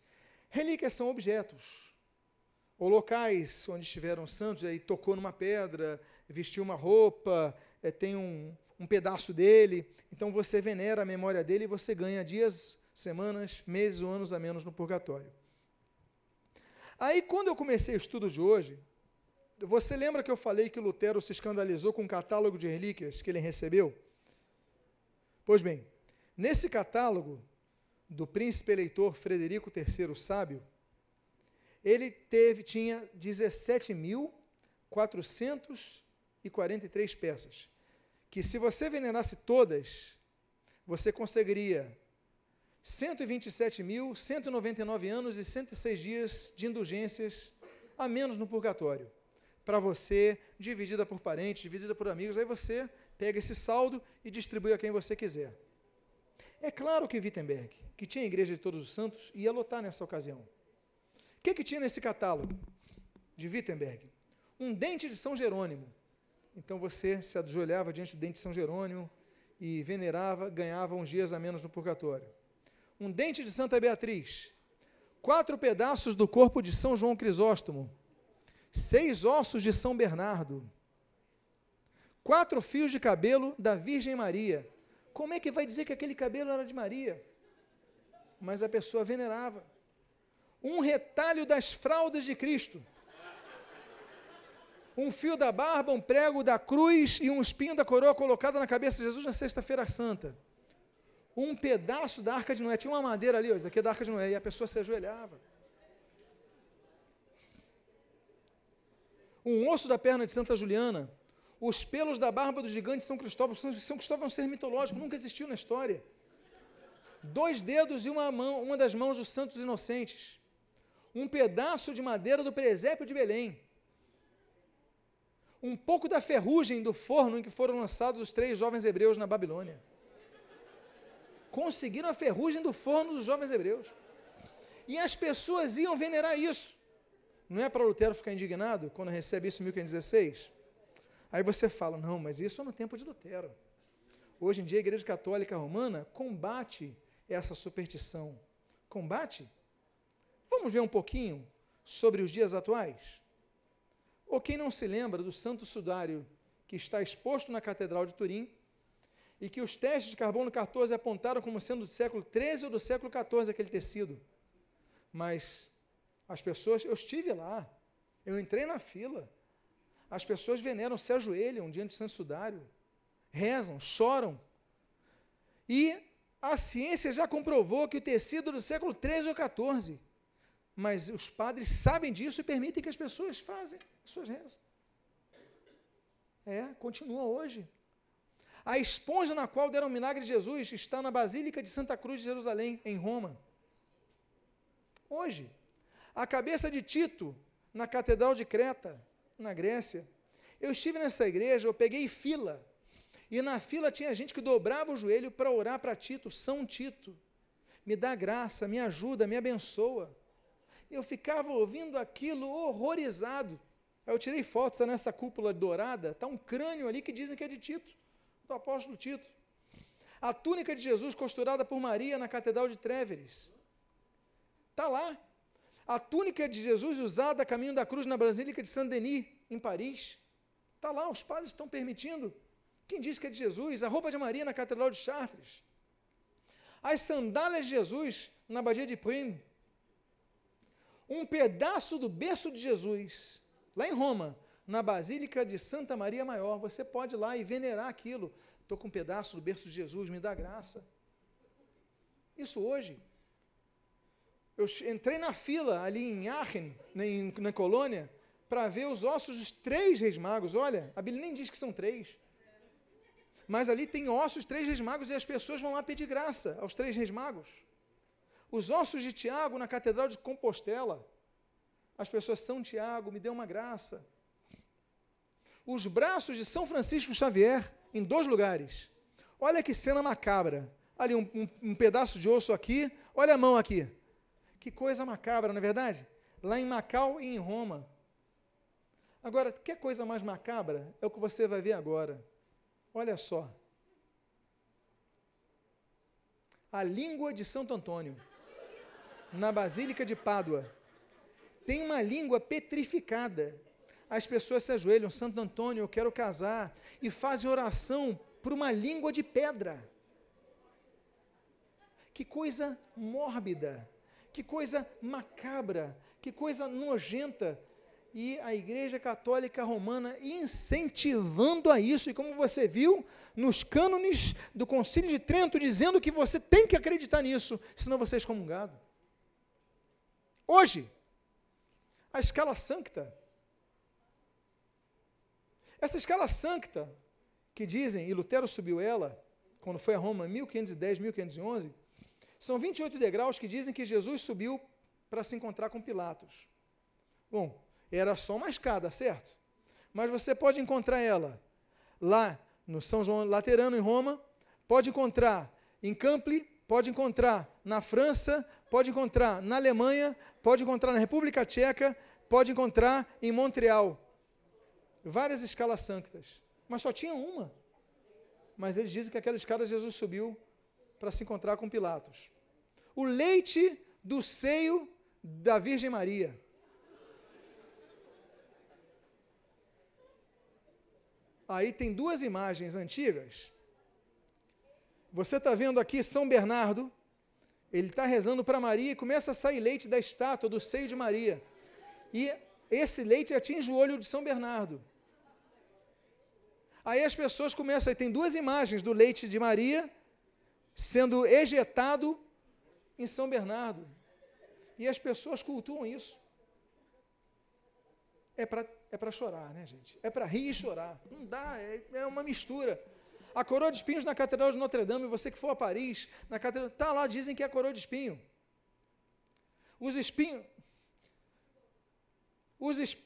S1: Relíquias são objetos, ou locais onde estiveram santos, aí tocou numa pedra, vestiu uma roupa, é, tem um, um pedaço dele, então você venera a memória dele e você ganha dias, semanas, meses ou anos a menos no purgatório. Aí, quando eu comecei o estudo de hoje, você lembra que eu falei que Lutero se escandalizou com o catálogo de relíquias que ele recebeu? Pois bem, nesse catálogo do príncipe eleitor Frederico III Sábio, ele teve tinha 17.443 peças, que se você venerasse todas, você conseguiria 127.199 anos e 106 dias de indulgências a menos no purgatório. Para você, dividida por parentes, dividida por amigos, aí você pega esse saldo e distribui a quem você quiser. É claro que Wittenberg, que tinha a igreja de todos os santos, ia lotar nessa ocasião. O que, que tinha nesse catálogo de Wittenberg? Um dente de São Jerônimo. Então você se ajoelhava diante do dente de São Jerônimo e venerava, ganhava uns dias a menos no purgatório um dente de Santa Beatriz, quatro pedaços do corpo de São João Crisóstomo, seis ossos de São Bernardo, quatro fios de cabelo da Virgem Maria. Como é que vai dizer que aquele cabelo era de Maria? Mas a pessoa venerava. Um retalho das fraldas de Cristo. Um fio da barba, um prego da cruz e um espinho da coroa colocado na cabeça de Jesus na Sexta-feira Santa um pedaço da arca de Noé. Tinha uma madeira ali, ó, isso daqui é da arca de Noé, e a pessoa se ajoelhava. Um osso da perna de Santa Juliana, os pelos da barba do gigante São Cristóvão. São Cristóvão é um ser mitológico, nunca existiu na história. Dois dedos e uma mão, uma das mãos dos santos inocentes. Um pedaço de madeira do presépio de Belém. Um pouco da ferrugem do forno em que foram lançados os três jovens hebreus na Babilônia conseguiram a ferrugem do forno dos jovens hebreus. E as pessoas iam venerar isso. Não é para Lutero ficar indignado quando recebe isso em 1516? Aí você fala, não, mas isso é no tempo de Lutero. Hoje em dia a Igreja Católica Romana combate essa superstição. Combate? Vamos ver um pouquinho sobre os dias atuais? Ou quem não se lembra do Santo Sudário que está exposto na Catedral de Turim, e que os testes de carbono 14 apontaram como sendo do século 13 ou do século 14 aquele tecido. Mas as pessoas, eu estive lá, eu entrei na fila. As pessoas veneram, se ajoelham diante do Santo Sudário, rezam, choram. E a ciência já comprovou que o tecido do século 13 ou 14. Mas os padres sabem disso e permitem que as pessoas fazem as suas rezas. É, continua hoje. A esponja na qual deram o milagre de Jesus está na Basílica de Santa Cruz de Jerusalém, em Roma. Hoje, a cabeça de Tito, na Catedral de Creta, na Grécia. Eu estive nessa igreja, eu peguei fila. E na fila tinha gente que dobrava o joelho para orar para Tito, São Tito. Me dá graça, me ajuda, me abençoa. Eu ficava ouvindo aquilo horrorizado. Aí eu tirei foto, está nessa cúpula dourada, está um crânio ali que dizem que é de Tito do apóstolo Tito. A túnica de Jesus costurada por Maria na Catedral de Tréveres. Está lá. A túnica de Jesus usada a caminho da cruz na Basílica de Saint-Denis, em Paris. Está lá, os padres estão permitindo. Quem diz que é de Jesus? A roupa de Maria na Catedral de Chartres. As sandálias de Jesus na Abadia de Prim. Um pedaço do berço de Jesus, lá em Roma, na Basílica de Santa Maria Maior. Você pode ir lá e venerar aquilo. Estou com um pedaço do berço de Jesus, me dá graça. Isso hoje. Eu entrei na fila ali em Aachen, na, na colônia, para ver os ossos dos três reis magos. Olha, a Bíblia nem diz que são três. Mas ali tem ossos, três reis magos, e as pessoas vão lá pedir graça aos três reis magos. Os ossos de Tiago na Catedral de Compostela. As pessoas, São Tiago, me deu uma graça os braços de São Francisco Xavier em dois lugares. Olha que cena macabra. Ali um, um, um, pedaço de osso aqui, olha a mão aqui. Que coisa macabra, não é verdade? Lá em Macau e em Roma. Agora, que coisa mais macabra é o que você vai ver agora. Olha só. A língua de Santo Antônio, na Basílica de Pádua, tem uma língua petrificada as pessoas se ajoelham, Santo Antônio, eu quero casar, e fazem oração por uma língua de pedra. Que coisa mórbida, que coisa macabra, que coisa nojenta. e a Igreja Católica Romana incentivando a isso. E como você viu nos cânones do Concílio de Trento, dizendo que você tem que acreditar nisso, senão você é excomungado. Hoje, a escala sancta. Essa escala sancta, que dizem, e Lutero subiu ela, quando foi a Roma, 1510, 1511, são 28 degraus que dizem que Jesus subiu para se encontrar com Pilatos. Bom, era só uma escada, certo? Mas você pode encontrar ela lá no São João Laterano, em Roma, pode encontrar em Campli, pode encontrar na França, pode encontrar na Alemanha, pode encontrar na República Tcheca, pode encontrar em Montreal. Várias escalas sanctas. Mas só tinha uma. Mas eles dizem que aquela escada Jesus subiu para se encontrar com Pilatos. O leite do seio da Virgem Maria. Aí tem duas imagens antigas. Você está vendo aqui São Bernardo, ele está rezando para Maria e começa a sair leite da estátua, do seio de Maria. E esse leite atinge o olho de São Bernardo. Aí as pessoas começam, aí tem duas imagens do leite de Maria sendo ejetado em São Bernardo. E as pessoas cultuam isso. É para é para chorar, né, gente? É para rir e chorar. Não dá, é, é, uma mistura. A coroa de espinhos na Catedral de Notre Dame, você que for a Paris, na catedral, tá lá, dizem que é a coroa de espinho. Os espinhos. Os, es,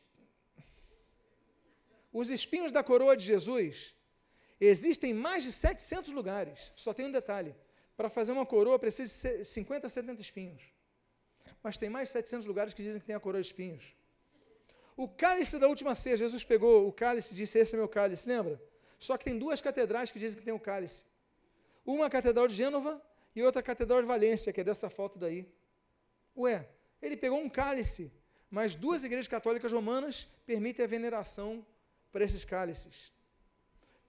S1: os espinhos da coroa de Jesus existem em mais de 700 lugares. Só tem um detalhe: para fazer uma coroa precisa de 50 a 70 espinhos. Mas tem mais de 700 lugares que dizem que tem a coroa de espinhos. O cálice da última ceia, Jesus pegou o cálice e disse: Esse é meu cálice, lembra? Só que tem duas catedrais que dizem que tem o cálice. Uma a catedral de Gênova e outra a catedral de Valência, que é dessa foto daí. Ué, ele pegou um cálice, mas duas igrejas católicas romanas permitem a veneração para esses cálices.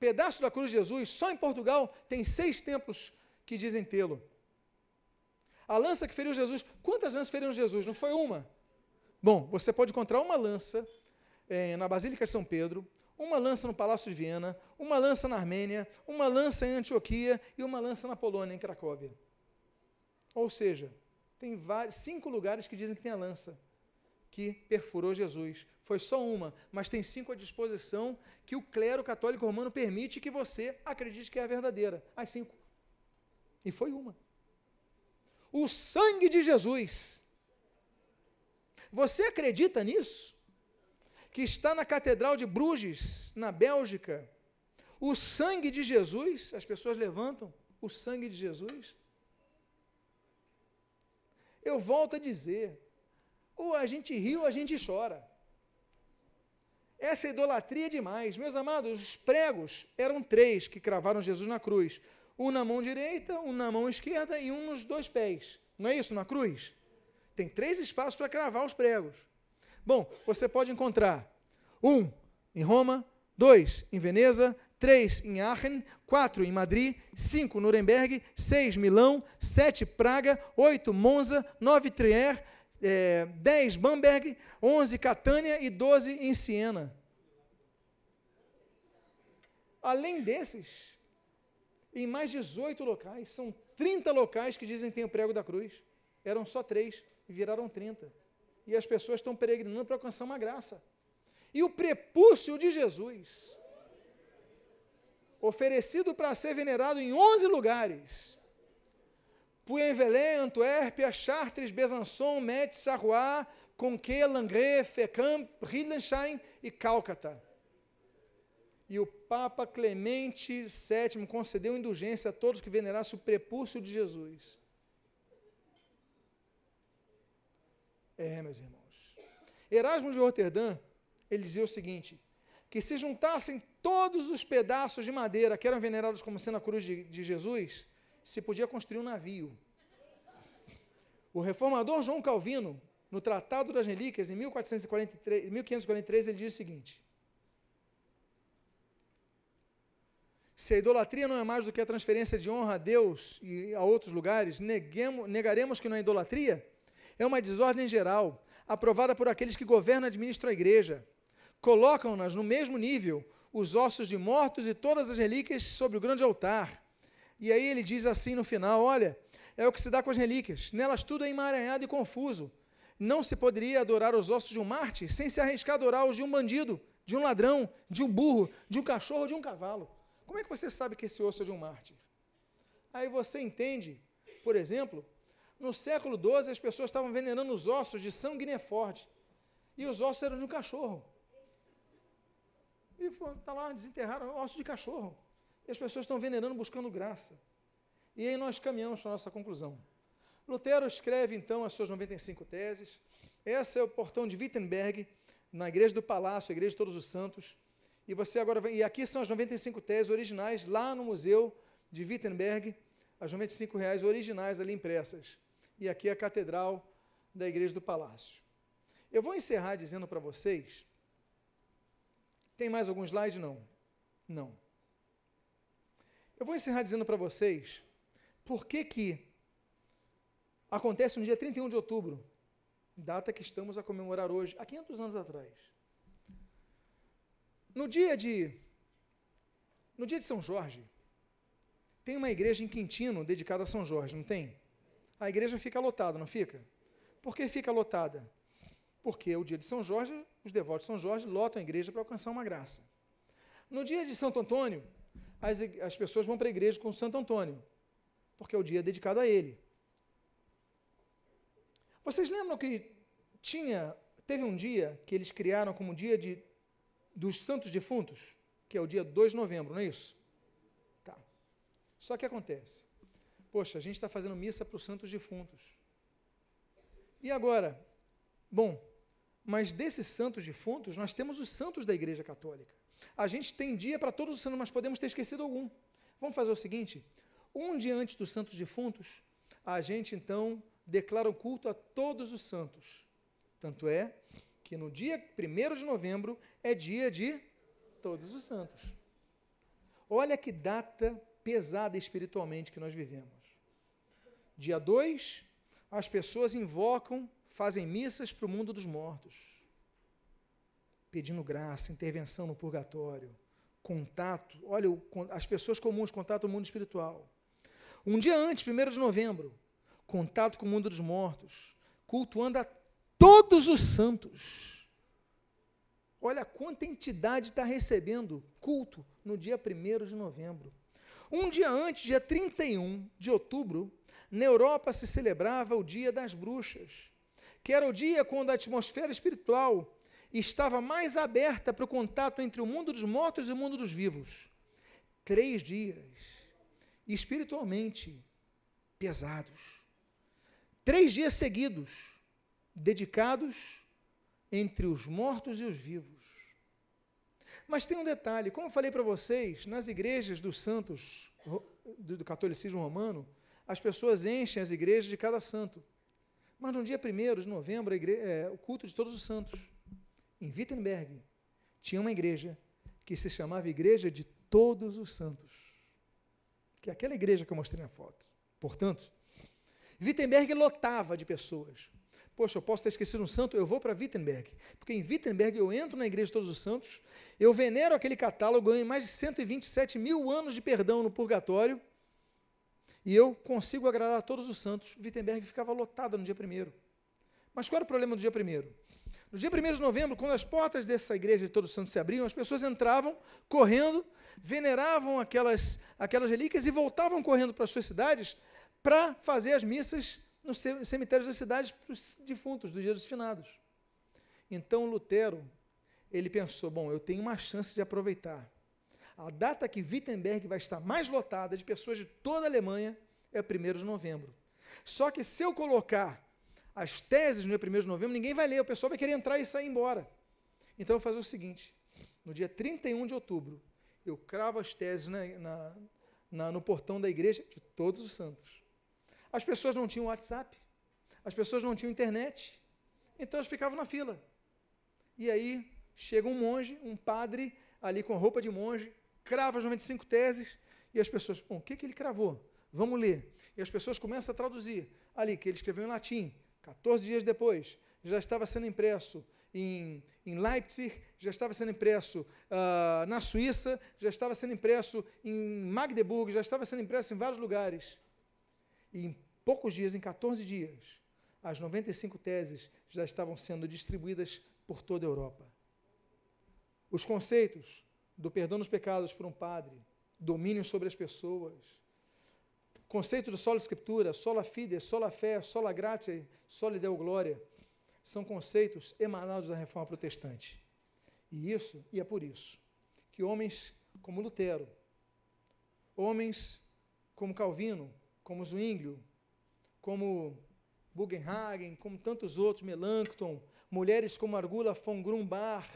S1: Pedaço da cruz de Jesus, só em Portugal tem seis templos que dizem tê-lo. A lança que feriu Jesus, quantas lanças feriram Jesus? Não foi uma. Bom, você pode encontrar uma lança é, na Basílica de São Pedro, uma lança no Palácio de Viena, uma lança na Armênia, uma lança em Antioquia e uma lança na Polônia, em Cracóvia. Ou seja, tem vários, cinco lugares que dizem que tem a lança que perfurou Jesus. Foi só uma, mas tem cinco à disposição que o clero católico romano permite que você acredite que é a verdadeira. As cinco. E foi uma. O sangue de Jesus você acredita nisso? Que está na Catedral de Bruges, na Bélgica, o sangue de Jesus, as pessoas levantam o sangue de Jesus. Eu volto a dizer, ou a gente ri ou a gente chora. Essa idolatria é demais. Meus amados, os pregos eram três que cravaram Jesus na cruz: um na mão direita, um na mão esquerda e um nos dois pés. Não é isso na cruz? Tem três espaços para cravar os pregos. Bom, você pode encontrar um em Roma, dois em Veneza, três em Aachen, quatro em Madrid, cinco Nuremberg, seis Milão, sete Praga, oito Monza, nove Trier, é, dez Bamberg, onze Catânia e doze em Siena. Além desses, em mais 18 locais, são 30 locais que dizem que tem o prego da cruz. Eram só três e viraram 30. E as pessoas estão peregrinando para alcançar uma graça. E o prepúcio de Jesus, oferecido para ser venerado em 11 lugares, Puy-en-Velay, Antuérpia, Chartres, Besançon, Metz, Sarrois, Conquet, Langres, Fécamp, Riedenstein e Cálcata. E o Papa Clemente VII concedeu indulgência a todos que venerassem o prepúcio de Jesus. É, meus irmãos. Erasmo de Roterdã, ele dizia o seguinte: que se juntassem todos os pedaços de madeira que eram venerados como sendo a cruz de, de Jesus, se podia construir um navio. O reformador João Calvino, no Tratado das Relíquias, em 1443, 1543, ele diz o seguinte: Se a idolatria não é mais do que a transferência de honra a Deus e a outros lugares, neguemos, negaremos que não é idolatria? é uma desordem geral. aprovada por aqueles que governam e administram a igreja. Colocam-nas no mesmo nível os ossos de mortos e todas as relíquias sobre o grande altar. E aí ele diz assim no final: Olha, é o que se dá com as relíquias. Nelas tudo é emaranhado e confuso. Não se poderia adorar os ossos de um mártir sem se arriscar a adorar os de um bandido, de um ladrão, de um burro, de um cachorro, de um cavalo. Como é que você sabe que esse osso é de um mártir? Aí você entende, por exemplo, no século XII as pessoas estavam venenando os ossos de São Guineforte. E os ossos eram de um cachorro. E está lá, desenterraram ossos de cachorro. E as pessoas estão venerando buscando graça. E aí nós caminhamos para a nossa conclusão. Lutero escreve então as suas 95 teses. Esse é o portão de Wittenberg, na igreja do Palácio, a igreja de Todos os Santos. E você agora vem, e aqui são as 95 teses originais lá no museu de Wittenberg, as 95 reais originais ali impressas. E aqui a catedral da igreja do Palácio. Eu vou encerrar dizendo para vocês. Tem mais algum slide? Não. Não. Eu vou encerrar dizendo para vocês por que que acontece no dia 31 de outubro, data que estamos a comemorar hoje, há 500 anos atrás. No dia de no dia de São Jorge, tem uma igreja em Quintino dedicada a São Jorge, não tem? A igreja fica lotada, não fica? Por que fica lotada? Porque o dia de São Jorge, os devotos de São Jorge lotam a igreja para alcançar uma graça. No dia de Santo Antônio, as, as pessoas vão para a igreja com Santo Antônio, porque é o dia dedicado a ele. Vocês lembram que tinha, teve um dia que eles criaram como dia de, dos santos defuntos, que é o dia 2 de novembro, não é isso? Tá. Só que acontece. Poxa, a gente está fazendo missa para os santos defuntos. E agora? Bom, mas desses santos defuntos, nós temos os santos da Igreja Católica. A gente tem dia para todos os santos, mas podemos ter esquecido algum. Vamos fazer o seguinte: um dia antes dos santos defuntos, a gente então declara o culto a todos os santos. Tanto é que no dia 1 de novembro é dia de todos os santos. Olha que data pesada espiritualmente que nós vivemos. Dia 2, as pessoas invocam, fazem missas para o mundo dos mortos, pedindo graça, intervenção no purgatório, contato. Olha, as pessoas comuns, contato no mundo espiritual. Um dia antes, 1 de novembro, contato com o mundo dos mortos, cultuando a todos os santos. Olha quanta entidade está recebendo culto no dia 1 de novembro. Um dia antes, dia 31 de outubro, na Europa se celebrava o Dia das Bruxas, que era o dia quando a atmosfera espiritual estava mais aberta para o contato entre o mundo dos mortos e o mundo dos vivos. Três dias, espiritualmente pesados. Três dias seguidos, dedicados entre os mortos e os vivos. Mas tem um detalhe, como eu falei para vocês, nas igrejas dos santos do catolicismo romano, as pessoas enchem as igrejas de cada santo. Mas no dia 1 de novembro, é, o culto de todos os santos, em Wittenberg, tinha uma igreja que se chamava Igreja de Todos os Santos, que é aquela igreja que eu mostrei na foto. Portanto, Wittenberg lotava de pessoas. Poxa, eu posso ter esquecido um santo, eu vou para Wittenberg. Porque em Wittenberg eu entro na Igreja de Todos os Santos, eu venero aquele catálogo, ganho mais de 127 mil anos de perdão no purgatório, e eu consigo agradar a todos os santos. Wittenberg ficava lotada no dia primeiro. Mas qual era o problema do dia primeiro? No dia 1 de novembro, quando as portas dessa igreja de Todos os Santos se abriam, as pessoas entravam correndo, veneravam aquelas, aquelas relíquias e voltavam correndo para as suas cidades para fazer as missas nos cemitérios das cidades para os defuntos, do dia dos finados. Então Lutero, ele pensou, bom, eu tenho uma chance de aproveitar. A data que Wittenberg vai estar mais lotada de pessoas de toda a Alemanha é 1 de novembro. Só que se eu colocar as teses no dia 1 de novembro, ninguém vai ler, o pessoal vai querer entrar e sair embora. Então eu vou fazer o seguinte: no dia 31 de outubro, eu cravo as teses na, na, na, no portão da igreja de todos os santos. As pessoas não tinham WhatsApp, as pessoas não tinham internet, então elas ficavam na fila. E aí chega um monge, um padre, ali com roupa de monge, crava as 95 teses, e as pessoas, bom, o que, que ele cravou? Vamos ler. E as pessoas começam a traduzir ali, que ele escreveu em latim, 14 dias depois, já estava sendo impresso em, em Leipzig, já estava sendo impresso uh, na Suíça, já estava sendo impresso em Magdeburg, já estava sendo impresso em vários lugares. E em poucos dias, em 14 dias, as 95 teses já estavam sendo distribuídas por toda a Europa. Os conceitos do perdão dos pecados por um padre, domínio sobre as pessoas, conceito do sola escritura, sola fide, sola fé, sola gratia, sola deu glória, são conceitos emanados da reforma protestante. E isso, e é por isso, que homens como Lutero, homens como Calvino, como Zwinglio, como Bugenhagen, como tantos outros, Melanchthon, mulheres como Argula von Grumbach,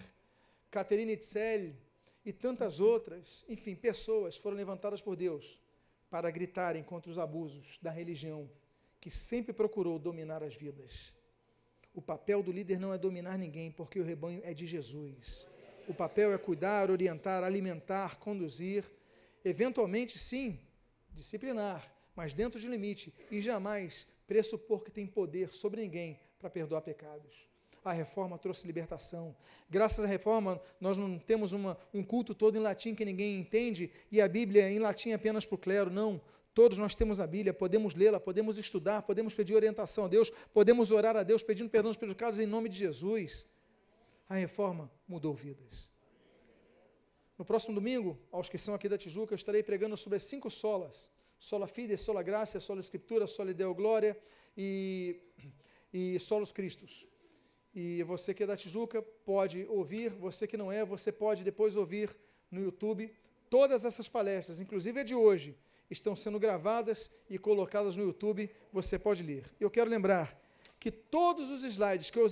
S1: Catherine Tzell e tantas outras, enfim, pessoas foram levantadas por Deus para gritarem contra os abusos da religião que sempre procurou dominar as vidas. O papel do líder não é dominar ninguém, porque o rebanho é de Jesus. O papel é cuidar, orientar, alimentar, conduzir, eventualmente, sim, disciplinar, mas dentro de limite, e jamais pressupor que tem poder sobre ninguém para perdoar pecados. A reforma trouxe libertação. Graças à reforma, nós não temos uma, um culto todo em latim que ninguém entende e a Bíblia em latim apenas para o clero. Não. Todos nós temos a Bíblia, podemos lê-la, podemos estudar, podemos pedir orientação a Deus, podemos orar a Deus pedindo perdão dos pecados em nome de Jesus. A reforma mudou vidas. No próximo domingo, aos que são aqui da Tijuca, eu estarei pregando sobre as cinco solas: sola fide, sola graça, sola escritura, sola deo glória e, e solos Cristos. E você que é da Tijuca pode ouvir, você que não é, você pode depois ouvir no YouTube todas essas palestras, inclusive a de hoje estão sendo gravadas e colocadas no YouTube, você pode ler. Eu quero lembrar que todos os slides que eu